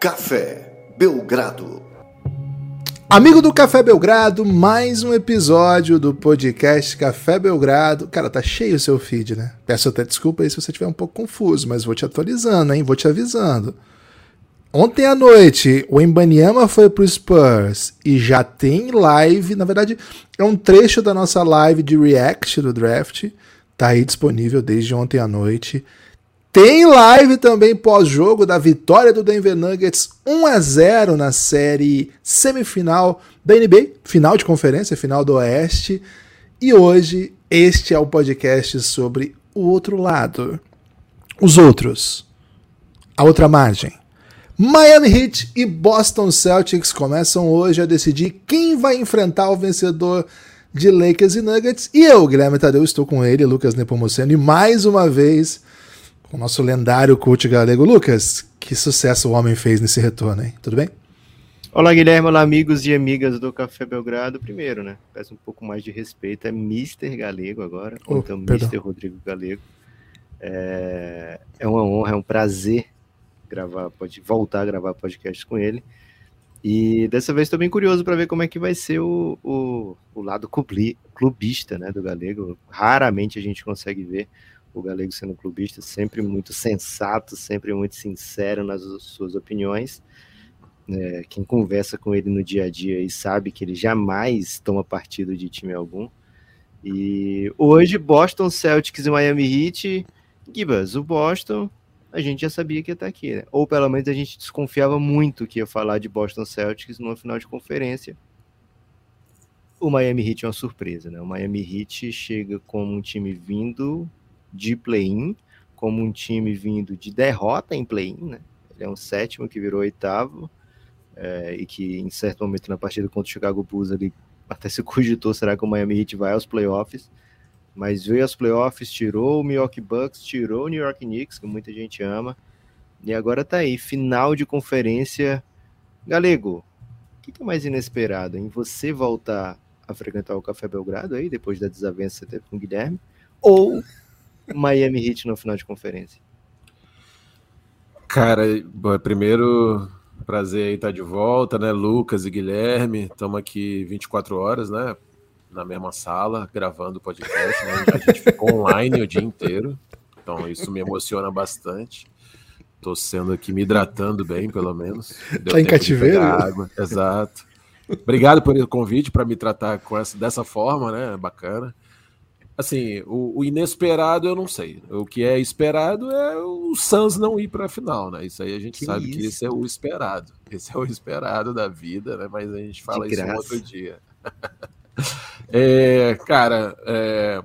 Café Belgrado. Amigo do Café Belgrado, mais um episódio do podcast Café Belgrado. Cara, tá cheio o seu feed, né? Peço até desculpa aí se você estiver um pouco confuso, mas vou te atualizando, hein? Vou te avisando. Ontem à noite, o Embanyama foi pro Spurs e já tem live. Na verdade, é um trecho da nossa live de react do draft. Tá aí disponível desde ontem à noite. Tem live também pós-jogo da vitória do Denver Nuggets 1 a 0 na série semifinal da NBA, final de conferência, final do Oeste. E hoje este é o podcast sobre o outro lado. Os outros. A outra margem. Miami Heat e Boston Celtics começam hoje a decidir quem vai enfrentar o vencedor de Lakers e Nuggets. E eu, Guilherme Tadeu, estou com ele, Lucas Nepomuceno, e mais uma vez o nosso lendário coach galego. Lucas, que sucesso o homem fez nesse retorno, hein? Tudo bem? Olá, Guilherme. Olá, amigos e amigas do Café Belgrado. Primeiro, né? Peço um pouco mais de respeito. É Mr. Galego agora, oh, então perdão. Mr. Rodrigo Galego. É... é uma honra, é um prazer gravar, pode voltar a gravar podcast com ele. E dessa vez estou bem curioso para ver como é que vai ser o, o, o lado clubista né, do Galego. Raramente a gente consegue ver o Galego sendo clubista, sempre muito sensato, sempre muito sincero nas suas opiniões. É, quem conversa com ele no dia a dia e sabe que ele jamais toma partido de time algum. E hoje, Boston Celtics e Miami Heat. Gibas, o Boston, a gente já sabia que ia estar aqui, né? Ou pelo menos a gente desconfiava muito que ia falar de Boston Celtics numa final de conferência. O Miami Heat é uma surpresa, né? O Miami Heat chega como um time vindo de play-in, como um time vindo de derrota em play-in, né? Ele é um sétimo que virou oitavo, é, e que em certo momento na partida contra o Chicago Bulls ele até se cogitou, será que o Miami Heat vai aos playoffs? Mas veio aos playoffs, tirou o Milwaukee Bucks, tirou o New York Knicks, que muita gente ama, e agora tá aí, final de conferência. Galego, o que, que é mais inesperado em você voltar a frequentar o Café Belgrado aí, depois da desavença que você teve com o Guilherme, ou Miami Heat no final de conferência? Cara, primeiro prazer aí estar de volta, né? Lucas e Guilherme, estamos aqui 24 horas, né? Na mesma sala, gravando o podcast. Né? A gente ficou online o dia inteiro, então isso me emociona bastante. Tô sendo aqui me hidratando bem, pelo menos. Deu tá em cativeiro? Água. Exato. Obrigado pelo convite para me tratar com essa, dessa forma, né? Bacana. Assim, o, o, inesperado eu não sei. O que é esperado é o Suns não ir para a final, né? Isso aí a gente que sabe isso? que esse é o esperado. Esse é o esperado da vida, né? Mas a gente fala isso outro dia. é, cara, é,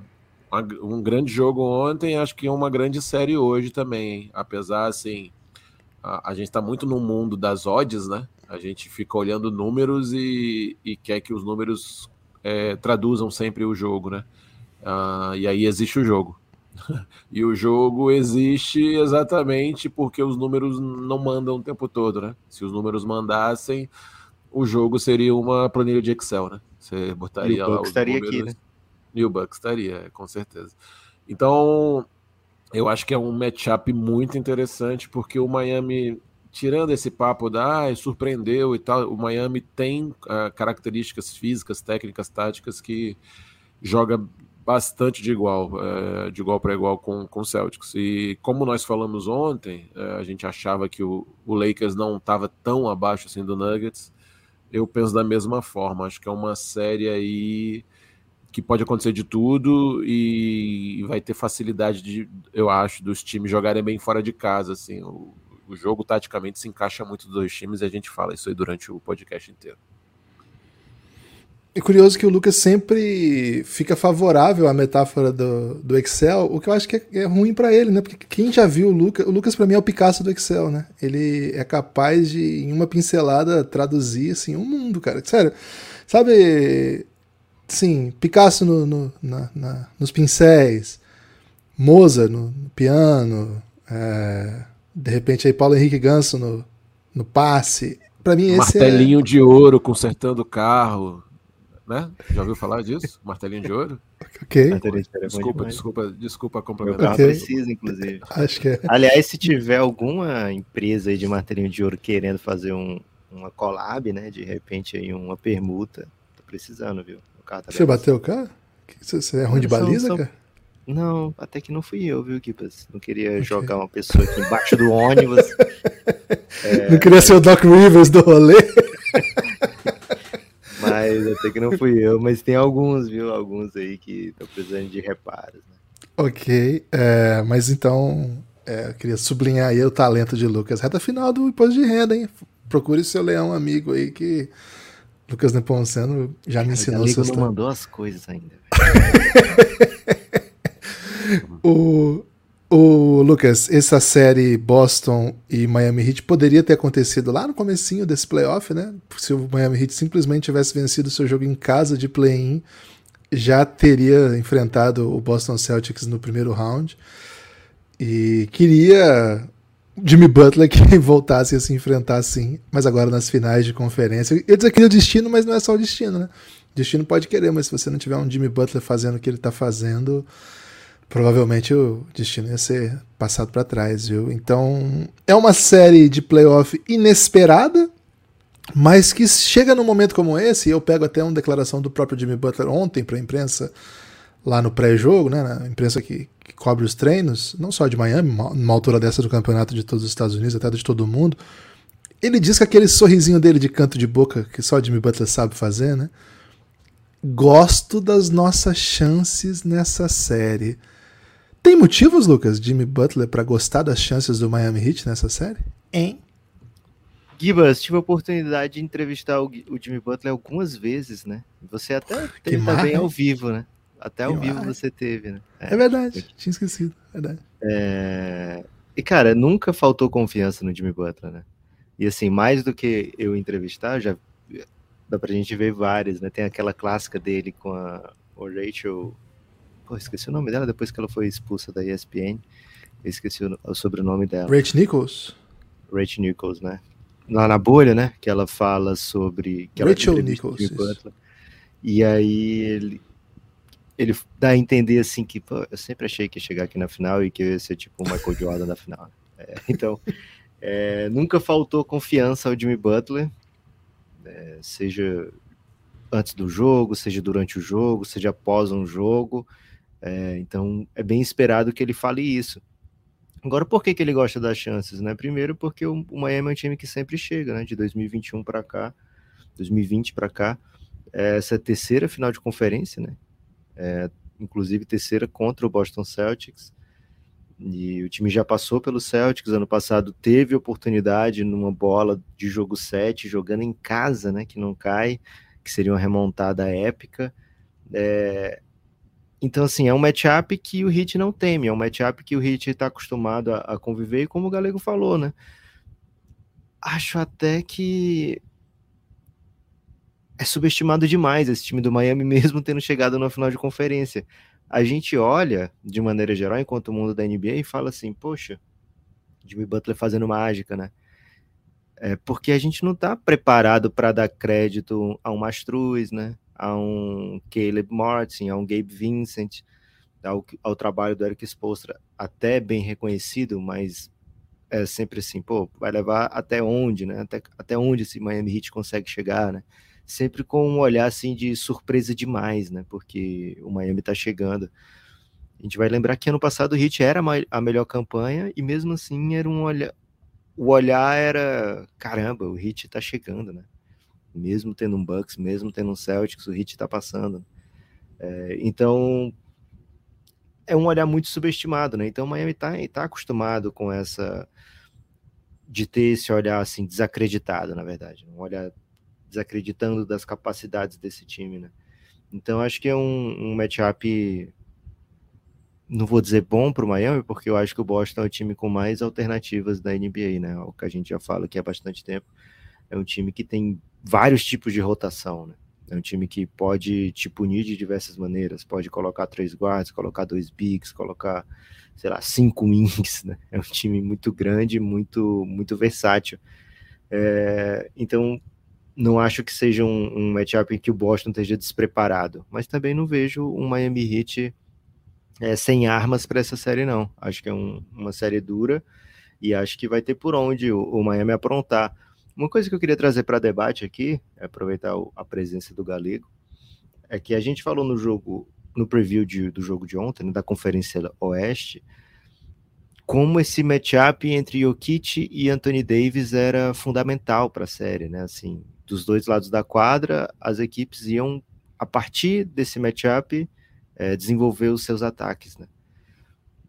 um grande jogo ontem, acho que é uma grande série hoje também, hein? apesar assim, a, a gente está muito no mundo das odds, né? A gente fica olhando números e, e quer que os números é, traduzam sempre o jogo, né? Uh, e aí existe o jogo. e o jogo existe exatamente porque os números não mandam o tempo todo, né? Se os números mandassem, o jogo seria uma planilha de Excel, né? Você botaria e o lá os estaria números, aqui, né? E o Bucks estaria, com certeza. Então, eu acho que é um matchup muito interessante porque o Miami, tirando esse papo da ah, surpreendeu e tal, o Miami tem uh, características físicas, técnicas, táticas que joga bastante de igual, é, de igual para igual com, com o Celtics. E como nós falamos ontem, é, a gente achava que o, o Lakers não estava tão abaixo assim do Nuggets. Eu penso da mesma forma. Acho que é uma série aí que pode acontecer de tudo e vai ter facilidade de, eu acho, dos times jogarem bem fora de casa. Assim, o, o jogo taticamente se encaixa muito dos dois times e a gente fala isso aí durante o podcast inteiro. É curioso que o Lucas sempre fica favorável à metáfora do, do Excel, o que eu acho que é, é ruim para ele, né? Porque quem já viu o Lucas, o Lucas para mim é o Picasso do Excel, né? Ele é capaz de, em uma pincelada, traduzir assim um mundo, cara. Sério, sabe? Sim, Picasso no, no na, na, nos pincéis, Mozart no, no piano, é, de repente aí Paulo Henrique Ganso no, no passe. Para mim esse Martelinho é... de ouro consertando o carro né? Já ouviu falar disso? Martelinho de ouro? Ok. É desculpa, desculpa, desculpa complementar. Okay. precisa, inclusive. Acho que é. Aliás, se tiver alguma empresa aí de martelinho de ouro querendo fazer um, uma collab, né? De repente aí uma permuta, tô precisando, viu? O carro tá Você bateu o carro? Você é ruim de baliza, são... cara? Não, até que não fui eu, viu, Kipas? Não queria okay. jogar uma pessoa aqui embaixo do ônibus. é... Não queria ser o Doc Rivers do rolê. Mas até que não fui eu, mas tem alguns, viu? Alguns aí que estão precisando de reparos. Né? Ok, é, mas então é, eu queria sublinhar aí o talento de Lucas. Reta final do imposto de renda, hein? Procure seu leão amigo aí que Lucas Neponceno já me ensinou. O não mandou as coisas ainda. o, o Lucas, essa série Boston e Miami Heat poderia ter acontecido lá no comecinho desse playoff, né? Se o Miami Heat simplesmente tivesse vencido seu jogo em casa de play-in, já teria enfrentado o Boston Celtics no primeiro round. E queria Jimmy Butler que voltasse a se enfrentar assim, mas agora nas finais de conferência. Eu dizer que é o destino, mas não é só o destino, né? O destino pode querer, mas se você não tiver um Jimmy Butler fazendo o que ele tá fazendo, provavelmente o destino ia ser passado para trás, viu? Então, é uma série de playoff inesperada, mas que chega num momento como esse, e eu pego até uma declaração do próprio Jimmy Butler ontem para a imprensa, lá no pré-jogo, né, na imprensa que, que, cobre os treinos, não só de Miami, numa altura dessa do campeonato de todos os Estados Unidos, até de todo mundo, ele diz que aquele sorrisinho dele de canto de boca, que só Jimmy Butler sabe fazer, né? Gosto das nossas chances nessa série. Tem motivos, Lucas, Jimmy Butler, para gostar das chances do Miami Heat nessa série? Hein? Gibas, tive a oportunidade de entrevistar o, o, Jimmy Butler algumas vezes, né? Você até teve também ao vivo, né? Até ao vivo você teve, né? É, é verdade, tinha esquecido, verdade. É... E, cara, nunca faltou confiança no Jimmy Butler, né? E, assim, mais do que eu entrevistar, já dá pra gente ver várias, né? Tem aquela clássica dele com a o Rachel Pô, esqueci o nome dela depois que ela foi expulsa da ESPN. Eu esqueci o, o sobrenome dela. Rach Nichols? Rach Nichols, né? Lá na bolha, né? Que ela fala sobre. Que Rachel Nichols. E aí ele, ele dá a entender assim que pô, eu sempre achei que ia chegar aqui na final e que eu ia ser tipo o Michael Jordan na final. É, então, é, nunca faltou confiança ao Jimmy Butler, é, seja antes do jogo, seja durante o jogo, seja após um jogo. É, então é bem esperado que ele fale isso. Agora, por que, que ele gosta das chances? Né? Primeiro, porque o, o Miami é um time que sempre chega, né? De 2021 para cá, 2020 para cá, é essa terceira final de conferência, né? É, inclusive terceira contra o Boston Celtics. E o time já passou pelo Celtics ano passado, teve oportunidade numa bola de jogo 7, jogando em casa, né? Que não cai, que seria uma remontada épica. É, então, assim, é um matchup que o Hit não teme, é um matchup que o Hit está acostumado a, a, conviver, e como o Galego falou, né? Acho até que é subestimado demais esse time do Miami, mesmo tendo chegado na final de conferência. A gente olha, de maneira geral, enquanto o mundo da NBA, e fala assim, poxa, Jimmy Butler fazendo mágica, né? É porque a gente não está preparado para dar crédito a um Mastruz, né? A um Caleb Martin, a um Gabe Vincent, ao, ao trabalho do Eric Spoelstra, até bem reconhecido, mas é sempre assim, pô, vai levar até onde, né? Até, até onde esse Miami Heat consegue chegar, né? Sempre com um olhar assim de surpresa demais, né? Porque o Miami tá chegando. A gente vai lembrar que ano passado o Heat era a melhor campanha e mesmo assim era um olhar, o olhar era caramba, o Heat tá chegando, né? Mesmo tendo um Bucks, mesmo tendo um Celtics, o Heat está passando. É, então é um olhar muito subestimado, né? Então o Miami está tá acostumado com essa de ter esse olhar assim desacreditado, na verdade, um olhar desacreditando das capacidades desse time, né? Então acho que é um, um matchup não vou dizer bom para o Miami, porque eu acho que o Boston é o time com mais alternativas da NBA, né? O que a gente já fala aqui há bastante tempo. É um time que tem vários tipos de rotação, né? É um time que pode te punir de diversas maneiras, pode colocar três guardas, colocar dois bigs, colocar, sei lá, cinco wings, né? É um time muito grande, muito, muito versátil. É, então, não acho que seja um, um matchup em que o Boston esteja despreparado, mas também não vejo um Miami Heat é, sem armas para essa série, não. Acho que é um, uma série dura e acho que vai ter por onde o, o Miami aprontar. Uma coisa que eu queria trazer para debate aqui, é aproveitar a presença do Galego, é que a gente falou no jogo, no preview de, do jogo de ontem, né, da Conferência Oeste, como esse matchup entre Jokic e Anthony Davis era fundamental para a série, né? Assim, dos dois lados da quadra, as equipes iam, a partir desse matchup, é, desenvolver os seus ataques, né?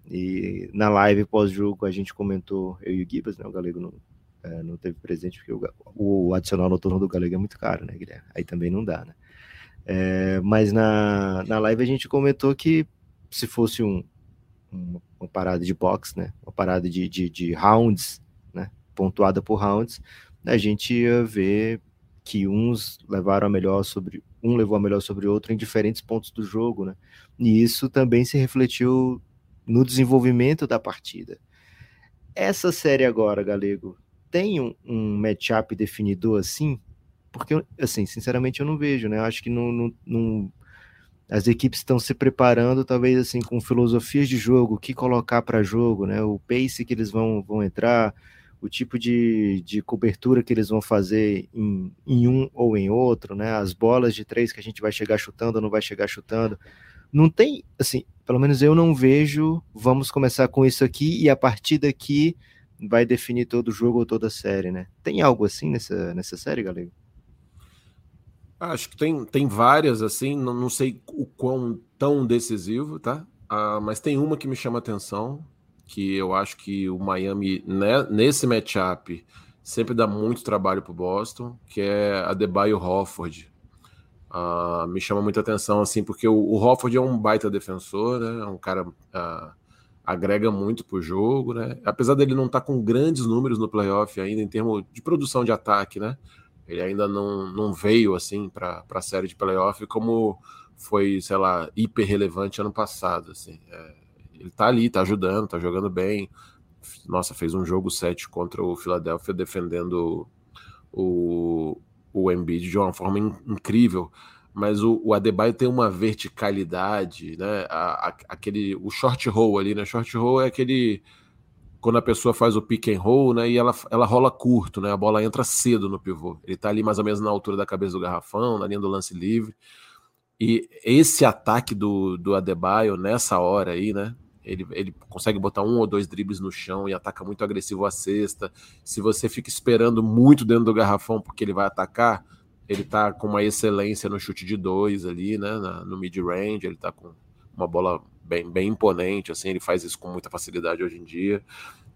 E na live pós-jogo a gente comentou, eu e o Gibas, né? O Galego não, é, não teve presente, porque o, o adicional noturno do Galego é muito caro, né, Guilherme? Aí também não dá, né? É, mas na, na live a gente comentou que se fosse um, uma, uma parada de box, né? Uma parada de, de, de rounds, né? Pontuada por rounds, a gente ia ver que uns levaram a melhor sobre um levou a melhor sobre o outro em diferentes pontos do jogo, né? E isso também se refletiu no desenvolvimento da partida. Essa série agora, Galego, tem um, um matchup definidor assim? Porque, assim, sinceramente eu não vejo, né? Eu acho que não, não, não as equipes estão se preparando, talvez assim, com filosofias de jogo, o que colocar para jogo, né? O pace que eles vão, vão entrar, o tipo de, de cobertura que eles vão fazer em, em um ou em outro, né? As bolas de três que a gente vai chegar chutando ou não vai chegar chutando. Não tem, assim, pelo menos eu não vejo, vamos começar com isso aqui e a partir daqui vai definir todo jogo ou toda série, né? Tem algo assim nessa, nessa série, galera? Acho que tem, tem várias, assim, não, não sei o quão tão decisivo, tá? Ah, mas tem uma que me chama atenção, que eu acho que o Miami, né, nesse matchup, sempre dá muito trabalho para o Boston, que é a Debaio Hofford. Ah, me chama muita atenção, assim, porque o, o Hofford é um baita defensor, né? É um cara ah, agrega muito para o jogo, né? Apesar dele não estar tá com grandes números no playoff ainda em termos de produção de ataque, né? Ele ainda não, não veio assim para a série de playoff como foi, sei lá, hiper relevante ano passado. Assim. É, ele tá ali, tá ajudando, tá jogando bem. Nossa, fez um jogo 7 contra o Philadelphia defendendo o, o Embiid de uma forma in, incrível. Mas o, o Adebayo tem uma verticalidade, né? A, a, aquele, o short roll ali, né? Short roll é aquele quando a pessoa faz o pick and roll, né, e ela, ela rola curto, né, a bola entra cedo no pivô. Ele tá ali mais ou menos na altura da cabeça do garrafão, na linha do lance livre. E esse ataque do, do Adebayo nessa hora aí, né, ele, ele consegue botar um ou dois dribles no chão e ataca muito agressivo a cesta. Se você fica esperando muito dentro do garrafão porque ele vai atacar, ele tá com uma excelência no chute de dois ali, né, na, no mid-range, ele tá com uma bola bem, bem imponente, assim, ele faz isso com muita facilidade hoje em dia.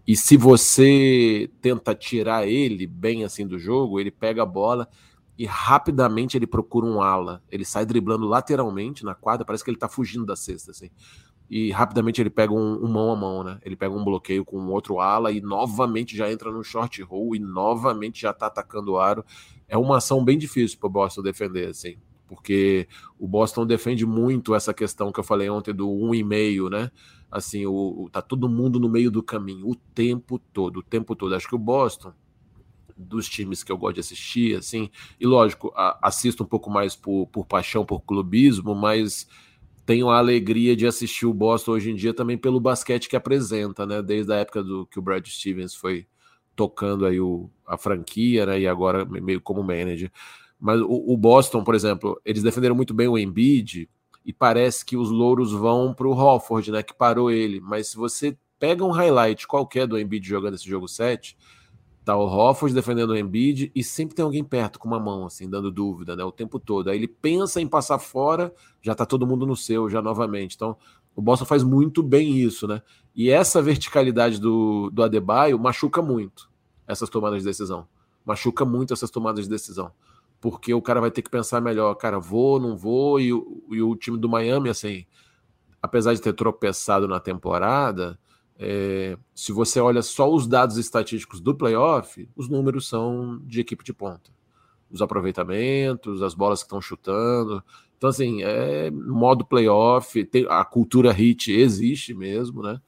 E se você tenta tirar ele bem assim do jogo, ele pega a bola e rapidamente ele procura um ala. Ele sai driblando lateralmente na quadra, parece que ele tá fugindo da cesta, assim. E rapidamente ele pega um, um mão a mão, né? Ele pega um bloqueio com um outro ala e novamente já entra no short roll e novamente já tá atacando o aro. É uma ação bem difícil para o Boston defender, assim porque o Boston defende muito essa questão que eu falei ontem do um e meio, né? Assim, o, o, tá todo mundo no meio do caminho o tempo todo, o tempo todo. Acho que o Boston dos times que eu gosto de assistir, assim, e lógico, a, assisto um pouco mais por, por paixão, por clubismo, mas tenho a alegria de assistir o Boston hoje em dia também pelo basquete que apresenta, né? Desde a época do que o Brad Stevens foi tocando aí o, a franquia, né? E agora meio como manager. Mas o, o, Boston, por exemplo, eles defenderam muito bem o Embiid e parece que os louros vão para o Hofford, né, que parou ele. Mas se você pega um highlight qualquer do Embiid jogando esse jogo 7, tá o Hofford defendendo o Embiid e sempre tem alguém perto com uma mão, assim, dando dúvida, né, o tempo todo. Aí ele pensa em passar fora, já tá todo mundo no seu, já novamente. Então, o Boston faz muito bem isso, né? E essa verticalidade do, do Adebayo machuca muito essas tomadas de decisão. Machuca muito essas tomadas de decisão porque o cara vai ter que pensar melhor, cara, vou, não vou, e, e o time do Miami, assim, apesar de ter tropeçado na temporada, é, se você olha só os dados estatísticos do playoff, os números são de equipe de ponta. Os aproveitamentos, as bolas que estão chutando. Então, assim, é modo playoff, tem, a cultura hit existe mesmo, né?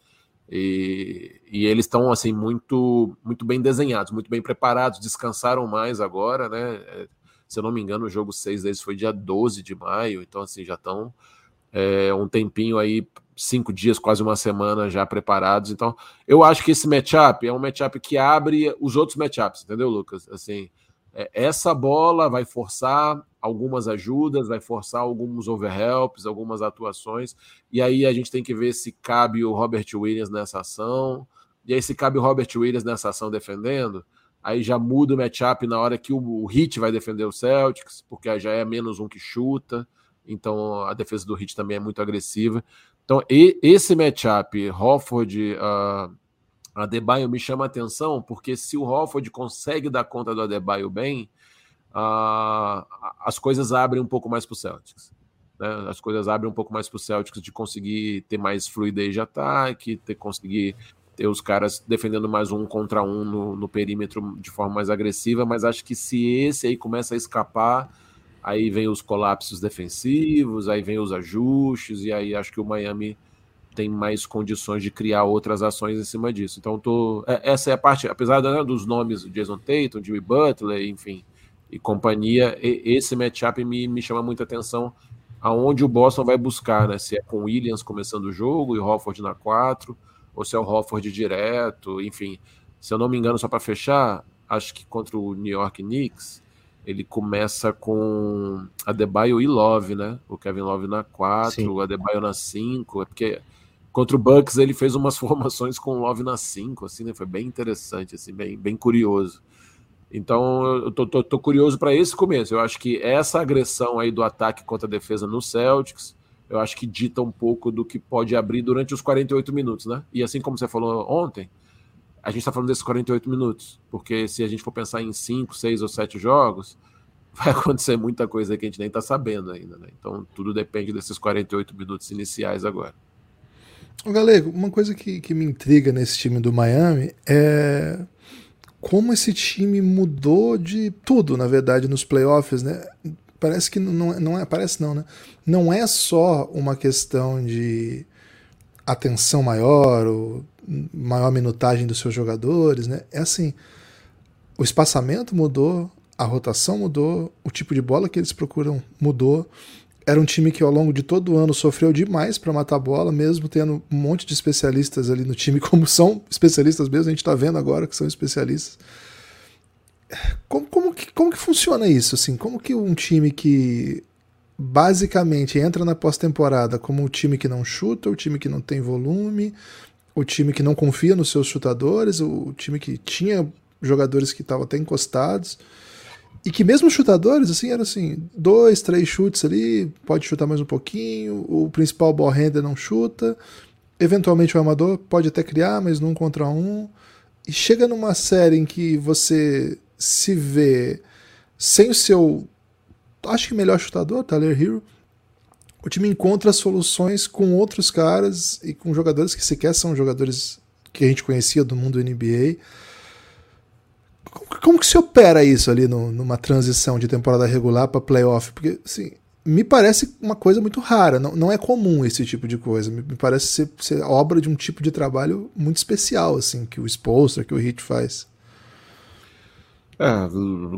E, e eles estão assim muito muito bem desenhados, muito bem preparados, descansaram mais agora, né? É, Se eu não me engano, o jogo 6 deles foi dia 12 de maio, então assim, já estão é, um tempinho aí, cinco dias, quase uma semana já preparados. Então, eu acho que esse matchup é um matchup que abre os outros matchups, entendeu, Lucas? Assim, essa bola vai forçar algumas ajudas, vai forçar alguns overhelps, algumas atuações, e aí a gente tem que ver se cabe o Robert Williams nessa ação, e aí se cabe o Robert Williams nessa ação defendendo, aí já muda o matchup na hora que o, Hit vai defender o Celtics, porque já é menos um que chuta, então a defesa do Heat também é muito agressiva. Então, e, esse matchup, Hofford, uh, Adebayo, me chama atenção, porque se o Hofford consegue dar conta do Adebayo bem, uh, as coisas abrem um pouco mais para o Celtics. Né? As coisas abrem um pouco mais para o Celtics de conseguir ter mais fluidez de ataque, ter, conseguir ter os caras defendendo mais um contra um no, no perímetro de forma mais agressiva, mas acho que se esse aí começa a escapar aí vem os colapsos defensivos, aí vem os ajustes, e aí acho que o Miami tem mais condições de criar outras ações em cima disso. Então, tô, é, essa é a parte, apesar né, dos nomes Jason Tatum, Jimmy Butler, enfim, e companhia, esse matchup me, me chama muita atenção aonde o Boston vai buscar, né? Se é com Williams começando o jogo e Hofford na 4, ou se é o Hofford direto, enfim. Se eu não me engano, só para fechar, acho que contra o New York Knicks, ele começa com Adebayo e Love, né? O Kevin Love na 4, o Adebayo na 5, é porque contra o Bucks ele fez umas formações com Love na 5, assim, né? Foi bem interessante, assim, bem, bem curioso. Então, eu tô, tô, tô curioso para esse começo. Eu acho que essa agressão aí do ataque contra a defesa no Celtics, eu acho que dita um pouco do que pode abrir durante os 48 minutos, né? E assim como você falou ontem, a gente está falando desses 48 minutos, porque se a gente for pensar em 5, 6 ou 7 jogos, vai acontecer muita coisa que a gente nem está sabendo ainda, né? Então tudo depende desses 48 minutos iniciais agora. Galego, uma coisa que, que me intriga nesse time do Miami é como esse time mudou de tudo, na verdade, nos playoffs, né? Parece que não, não é, parece não, né? Não é só uma questão de atenção maior, ou maior minutagem dos seus jogadores, né? É assim, o espaçamento mudou, a rotação mudou, o tipo de bola que eles procuram mudou. Era um time que ao longo de todo o ano sofreu demais para matar a bola, mesmo tendo um monte de especialistas ali no time, como são especialistas mesmo, a gente está vendo agora que são especialistas. Como, como, que, como que funciona isso? Assim? Como que um time que basicamente entra na pós-temporada como o time que não chuta, o time que não tem volume, o time que não confia nos seus chutadores, o time que tinha jogadores que estavam até encostados. E que mesmo chutadores, assim, eram assim, dois, três chutes ali, pode chutar mais um pouquinho, o principal ball handler não chuta, eventualmente o amador pode até criar, mas num contra um. E chega numa série em que você se vê sem o seu, acho que melhor chutador, Tyler Hero, o time encontra soluções com outros caras e com jogadores que sequer são jogadores que a gente conhecia do mundo NBA. Como, como que se opera isso ali no, numa transição de temporada regular para playoff? Porque, assim, me parece uma coisa muito rara, não, não é comum esse tipo de coisa. Me, me parece ser, ser, obra de um tipo de trabalho muito especial, assim, que o Spolster, que o Hit faz. É,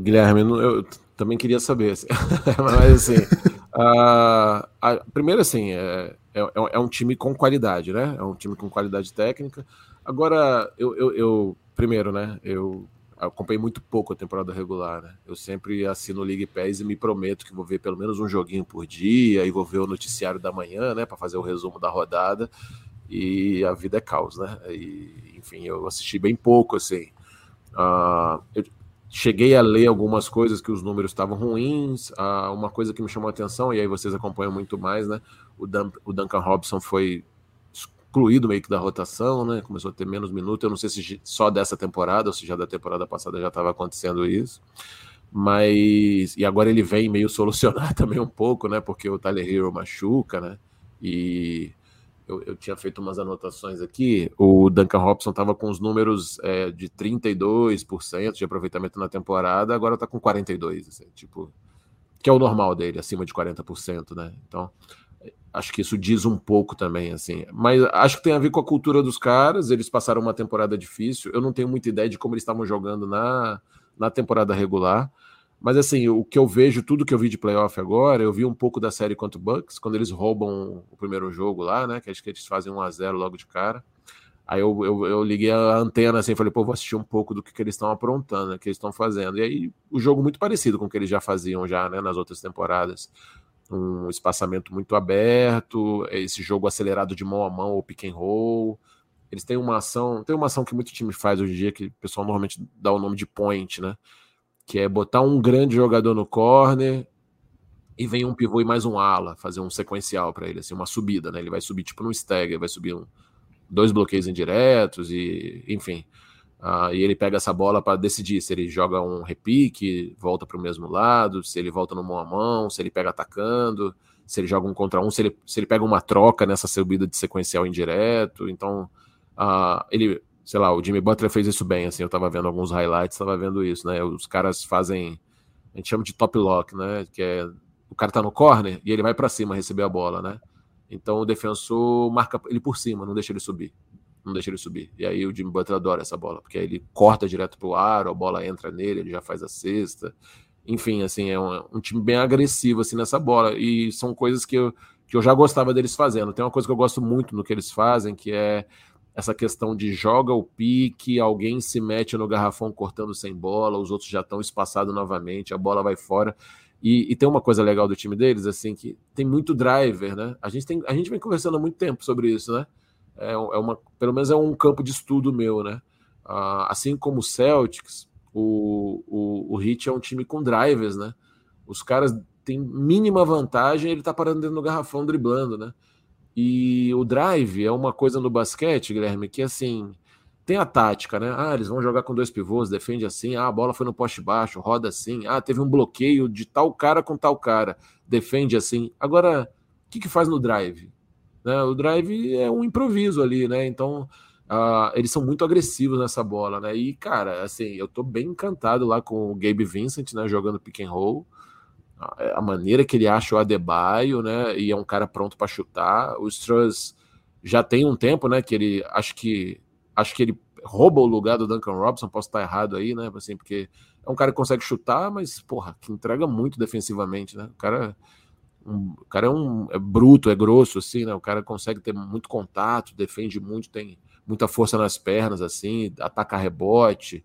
Guilherme, eu também queria saber, assim. mas assim, Uh, a, primeiro, assim, é, é, é, um time com qualidade, né? É um time com qualidade técnica. Agora, eu, eu, eu primeiro, né? Eu acompanhei muito pouco a temporada regular, né? Eu sempre assino o League Pass e me prometo que vou ver pelo menos um joguinho por dia e vou ver o noticiário da manhã, né? Para fazer o resumo da rodada. E a vida é caos, né? E, enfim, eu assisti bem pouco, assim. Uh, eu, Cheguei a ler algumas coisas que os números estavam ruins. Ah, uma coisa que me chamou a atenção, e aí vocês acompanham muito mais, né? O, Dan, o Duncan Robson foi excluído meio que da rotação, né? Começou a ter menos minutos. Eu não sei se só dessa temporada ou se já da temporada passada já estava acontecendo isso. Mas. E agora ele vem meio solucionar também um pouco, né? Porque o Tyler Hero machuca, né? E eu, eu, tinha feito umas anotações aqui, o Duncan Robson estava com os números é, de 32% de aproveitamento na temporada, agora está com 42%, assim, tipo, que é o normal dele, acima de 40%, né? Então, acho que isso diz um pouco também, assim. Mas acho que tem a ver com a cultura dos caras, eles passaram uma temporada difícil, eu não tenho muita ideia de como eles estavam jogando na, na temporada regular, Mas assim, o que eu vejo, tudo que eu vi de playoff agora, eu vi um pouco da série contra o Bucks, quando eles roubam o primeiro jogo lá, né? Que acho que eles fazem 1 a 0 logo de cara. Aí eu, eu, eu liguei a antena assim, falei, pô, vou assistir um pouco do que, que eles estão aprontando, né, que eles estão fazendo. E aí o jogo muito parecido com o que eles já faziam já, né, nas outras temporadas. Um espaçamento muito aberto, esse jogo acelerado de mão a mão ou pick and roll. Eles têm uma ação, tem uma ação que muito time faz hoje em dia, que o pessoal normalmente dá o nome de point, né? Que é botar um grande jogador no corner e vem um pivô e mais um ala, fazer um sequencial para ele, assim, uma subida, né? Ele vai subir tipo num stagger, vai subir um dois bloqueios indiretos e enfim. Uh, e ele pega essa bola para decidir se ele joga um repique, volta para o mesmo lado, se ele volta no mão a mão, se ele pega atacando, se ele joga um contra um, se ele, se ele pega uma troca nessa subida de sequencial indireto. Então, uh, ele, sei lá, o Jimmy Butler fez isso bem. Assim, eu estava vendo alguns highlights, estava vendo isso, né? Os caras fazem, a gente chama de top lock, né? Que é o cara tá no corner e ele vai para cima receber a bola, né? Então o defensor marca ele por cima, não deixa ele subir. Não deixa ele subir. E aí o Jimmy Butler adora essa bola, porque aí ele corta direto pro aro, a bola entra nele, ele já faz a cesta. Enfim, assim, é um, um time bem agressivo assim nessa bola. E são coisas que eu, que eu já gostava deles fazendo. Tem uma coisa que eu gosto muito no que eles fazem, que é essa questão de joga o pique, alguém se mete no garrafão cortando sem bola, os outros já estão espaçados novamente, a bola vai fora. E, e, tem uma coisa legal do time deles, assim, que tem muito driver, né? A gente, tem, a gente vem conversando há muito tempo sobre isso, né? É, é uma, pelo menos é um campo de estudo meu, né? Uh, assim como o Celtics, o, o, o Heat é um time com drivers, né? Os caras têm mínima vantagem, ele tá parando dentro do garrafão driblando, né? E o drive é uma coisa no basquete, Guilherme, que assim, tem a tática, né? Ah, eles vão jogar com dois pivôs, defende assim. Ah, a bola foi no poste baixo, roda assim. Ah, teve um bloqueio de tal cara com tal cara, defende assim. Agora, o que, que faz no drive? Né? O drive é um improviso ali, né? Então, uh, eles são muito agressivos nessa bola, né? E, cara, assim, eu tô bem encantado lá com o Gabe Vincent, né? Jogando pick and roll. A maneira que ele acha o Adebayo, né? E é um cara pronto para chutar. O Struss já tem um tempo, né? Que ele acho que Acho que ele rouba o lugar do Duncan Robson, posso estar errado aí, né? Assim, porque é um cara que consegue chutar, mas, porra, que entrega muito defensivamente, né? O cara, um, o cara é um é bruto, é grosso, assim, né? O cara consegue ter muito contato, defende muito, tem muita força nas pernas, assim, ataca rebote.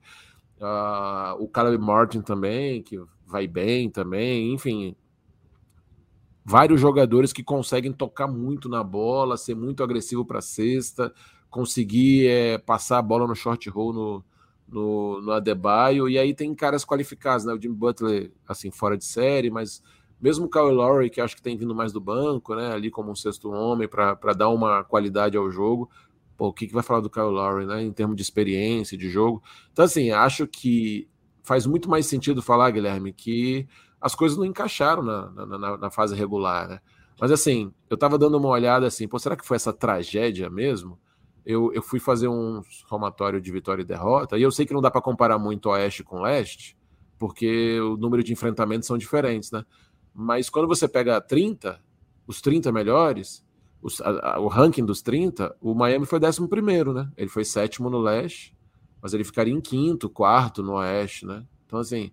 Uh, o Caleb Martin também, que vai bem também, enfim. Vários jogadores que conseguem tocar muito na bola, ser muito agressivo para cesta conseguir é, passar a bola no short roll no, no, no Adebayo, e aí tem caras qualificados, né? O Jimmy Butler, assim, fora de série, mas mesmo o Kyle Lowry, que acho que tem vindo mais do banco, né? Ali como um sexto homem, para dar uma qualidade ao jogo. Pô, o que, que vai falar do Kyle Lowry, né? Em termos de experiência, de jogo. Então, assim, acho que faz muito mais sentido falar, Guilherme, que as coisas não encaixaram na, na, na, na fase regular, né? Mas assim, eu tava dando uma olhada assim, pô, será que foi essa tragédia mesmo? eu, eu fui fazer um somatório de vitória e derrota, e eu sei que não dá para comparar muito Oeste com Leste, porque o número de enfrentamentos são diferentes, né? Mas quando você pega 30, os 30 melhores, os, a, a, o ranking dos 30, o Miami foi 11 primeiro, né? Ele foi sétimo no Leste, mas ele ficaria em quinto, quarto no Oeste, né? Então, assim,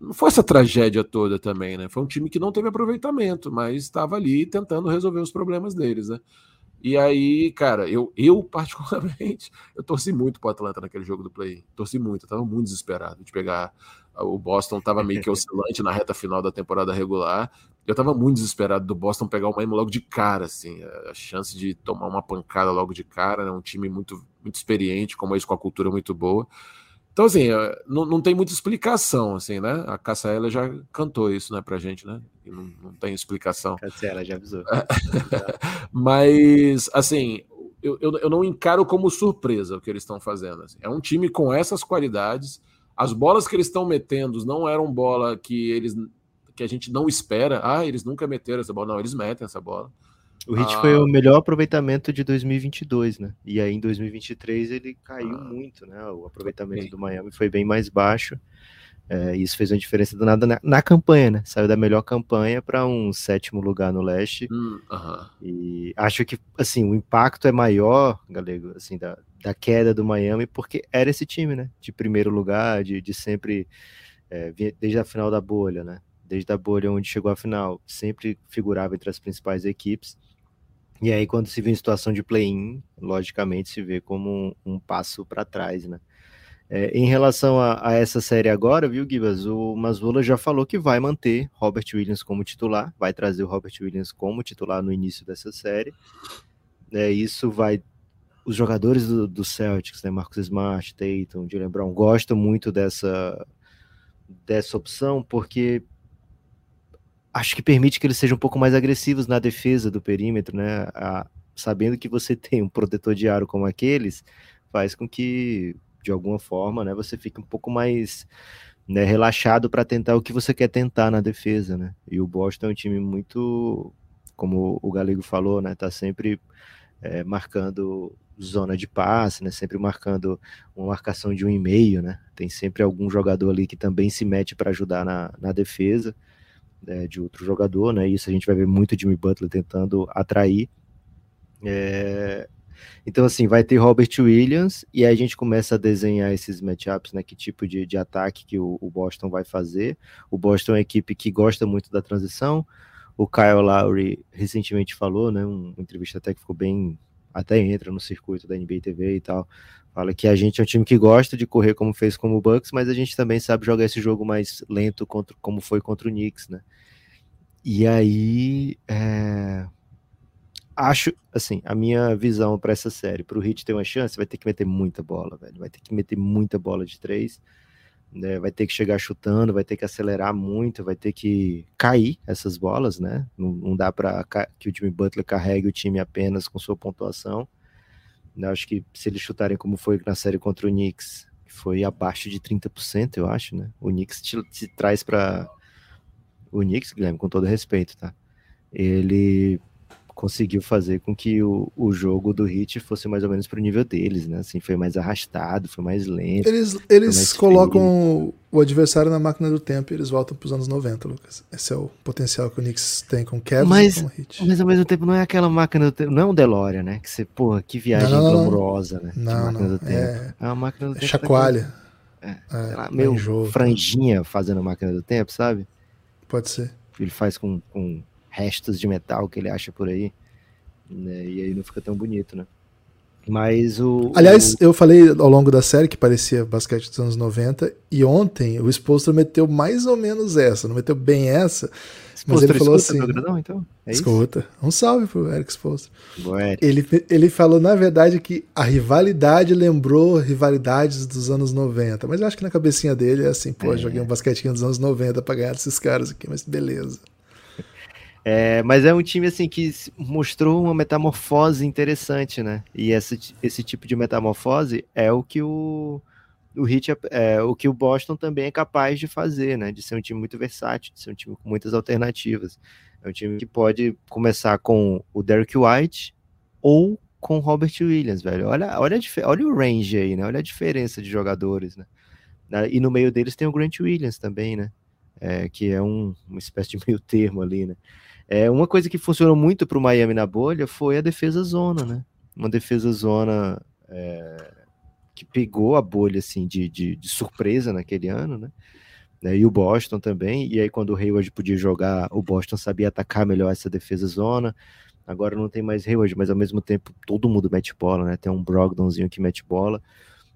não foi essa tragédia toda também, né? Foi um time que não teve aproveitamento, mas estava ali tentando resolver os problemas deles, né? E aí, cara, eu, eu particularmente, eu torci muito pro Atlanta naquele jogo do play. Torci muito, eu tava muito desesperado de pegar. O Boston tava meio que oscilante na reta final da temporada regular. Eu tava muito desesperado do Boston pegar o Miami logo de cara, assim. A chance de tomar uma pancada logo de cara, né? Um time muito, muito experiente, como isso, com a cultura muito boa. Então, assim, é, não, não tem muita explicação, assim, né? A Cassaela já cantou isso, né, pra gente, né? Não, não tem explicação. Cassaela já avisou. Mas, assim, eu, eu, eu, não encaro como surpresa o que eles estão fazendo. Assim. É um time com essas qualidades. As bolas que eles estão metendo não eram bola que eles que a gente não espera. Ah, eles nunca meteram essa bola. Não, eles metem essa bola. O Hit ah. foi o melhor aproveitamento de 2022, né? E aí em 2023 ele caiu ah. muito, né? O aproveitamento do Miami foi bem mais baixo. É, isso fez uma diferença do nada na, na campanha, né? Saiu da melhor campanha para um sétimo lugar no leste. Hum, uh -huh. E acho que assim o impacto é maior, galego, assim da, da queda do Miami, porque era esse time, né? De primeiro lugar, de, de sempre é, desde a final da bolha, né? Desde a bolha onde chegou à final, sempre figurava entre as principais equipes. E aí, quando se vê em situação de play-in, logicamente se vê como um, um passo para trás, né? É, em relação a, a, essa série agora, viu, Gibas? O Masvola já falou que vai manter Robert Williams como titular, vai trazer o Robert Williams como titular no início dessa série. É, isso vai. Os jogadores do, do Celtics, né, Marcos Smart, Tatum, Jalen Brown, gostam muito dessa, dessa opção, porque acho que permite que eles sejam um pouco mais agressivos na defesa do perímetro, né? A, sabendo que você tem um protetor de aro como aqueles, faz com que de alguma forma, né, você fica um pouco mais né, relaxado para tentar o que você quer tentar na defesa, né? E o Boston é um time muito, como o Galego falou, né, tá sempre é, marcando zona de passe, né, sempre marcando uma marcação de um e meio, né? Tem sempre algum jogador ali que também se mete para ajudar na, na defesa né, de outro jogador, né? Isso a gente vai ver muito Jimmy Butler tentando atrair. É, então, assim, vai ter Robert Williams e aí a gente começa a desenhar esses matchups, né? Que tipo de, de ataque que o, o Boston vai fazer. O Boston é uma equipe que gosta muito da transição. O Kyle Lowry recentemente falou, né? Uma entrevista até que ficou bem. Até entra no circuito da NBA TV e tal. Fala que a gente é um time que gosta de correr como fez com o Bucks, mas a gente também sabe jogar esse jogo mais lento contra, como foi contra o Knicks, né? E aí. É acho, assim, a minha visão para essa série, para o Hit ter uma chance, vai ter que meter muita bola, velho. Vai ter que meter muita bola de três, né? Vai ter que chegar chutando, vai ter que acelerar muito, vai ter que cair essas bolas, né? Não, não dá para que o Jimmy Butler carregue o time apenas com sua pontuação. Eu acho que se eles chutarem como foi na série contra o Knicks, que foi abaixo de 30%, eu acho, né? O Knicks te, te traz para o Knicks, Guilherme, com todo respeito, tá? Ele conseguiu fazer com que o, o jogo do Hit fosse mais ou menos pro nível deles, né? Assim, foi mais arrastado, foi mais lento. Eles, eles colocam o adversário na máquina do tempo e eles voltam pros anos 90, Lucas. Esse é o potencial que o Knicks tem com Cavs mas, e com o Hit. Mas ao mesmo tempo não é aquela máquina do tempo, não é um DeLorean, né? Que você, porra, que viagem não, não, né? Não, não, é, é uma máquina do é tempo. Chacoalha. É, é lá, meio franjinha fazendo a máquina do tempo, sabe? Pode ser. Ele faz com, com restos de metal que ele acha por aí, né? E aí não fica tão bonito, né? Mas o. Aliás, o... eu falei ao longo da série que parecia basquete dos anos 90, e ontem o Exposter meteu mais ou menos essa, não meteu bem essa, mas ele falou assim. Gradão, então? É escuta. Isso? Um salve pro Eric Exposter. Ele, ele falou, na verdade, que a rivalidade lembrou rivalidades dos anos 90, mas eu acho que na cabecinha dele é assim, pô, é. joguei um basquetinho dos anos 90 pra ganhar desses caras aqui, mas beleza. É, mas é um time assim que mostrou uma metamorfose interessante, né? E esse, esse tipo de metamorfose é o que o, o Heat, é, é, o que o Boston também é capaz de fazer, né? De ser um time muito versátil, de ser um time com muitas alternativas. É um time que pode começar com o Derek White ou com o Robert Williams, velho. Olha, olha, olha o range aí, né? Olha a diferença de jogadores, né? E no meio deles tem o Grant Williams também, né? É, que é um, uma espécie de meio termo ali, né? É, uma coisa que funcionou muito para o Miami na bolha foi a defesa zona, né? Uma defesa zona é, que pegou a bolha assim de, de, de, surpresa naquele ano, né? E o Boston também. E aí, quando o Hayward podia jogar, o Boston sabia atacar melhor essa defesa zona. Agora não tem mais Hayward, mas ao mesmo tempo todo mundo mete bola, né? Tem um Brogdonzinho que mete bola.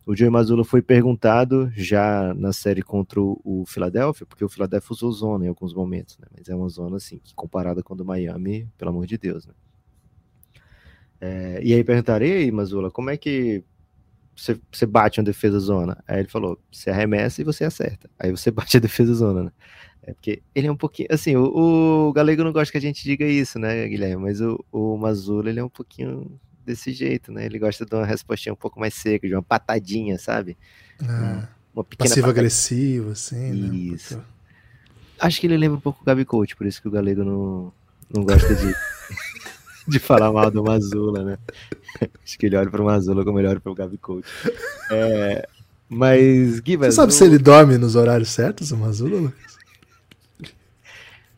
O Joey Mazzulla foi perguntado já na série contra o Philadelphia, porque o Philadelphia usou zona em alguns momentos, né? Mas é uma zona assim, que comparada com a do Miami, pelo amor de Deus, né? É, e aí perguntarei, Mazula, como é que você, você bate uma defesa zona? Aí ele falou, você arremessa e você acerta. Aí você bate a defesa zona, né? É porque ele é um pouquinho. Assim, o, o Galego não gosta que a gente diga isso, né, Guilherme? Mas o, o Mazula, ele é um pouquinho desse jeito, né? Ele gosta de uma respostinha um pouco mais seca, de uma patadinha, sabe? Ah, uma pequena Passivo-agressivo, assim, né? Isso. Acho que ele lembra um pouco o Gabi Coach, por isso que o Galego não, não gosta de, de falar mal do Mazula, né? Acho que ele olha para o Mazula como ele olha para o Gabi Coach. É, mas, Gui, Você sabe se ele dorme nos horários certos, o Mazula, Lucas?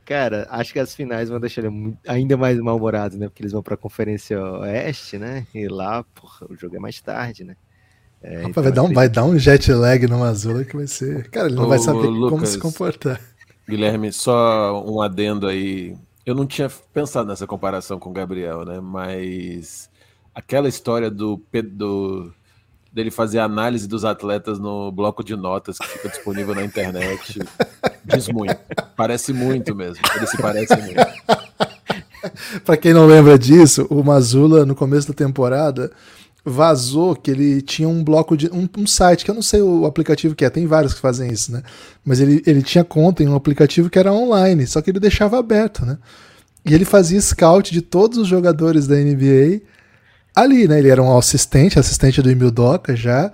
Cara, acho que as finais vão deixar ele ainda mais mal-humorado, né? Porque eles vão pra Conferência Oeste, né? E lá, porra, o jogo é mais tarde, né? É, Rapaz, então, vai, dar um, vai dar um jet lag no Mazula que vai ser. Cara, ele não Ô, vai saber Lucas, como se comportar. Guilherme, só um adendo aí. Eu não tinha pensado nessa comparação com o Gabriel, né? Mas aquela história do, do dele fazer análise dos atletas no bloco de notas que fica disponível na internet diz muito. Parece muito mesmo. Ele se parece muito. Para quem não lembra disso, o Mazula no começo da temporada vazou que ele tinha um bloco de um, um, site que eu não sei o aplicativo que é, tem vários que fazem isso, né? Mas ele, ele tinha conta em um aplicativo que era online, só que ele deixava aberto, né? E ele fazia scout de todos os jogadores da NBA ali, né? Ele era um assistente, assistente do Emil Doca já,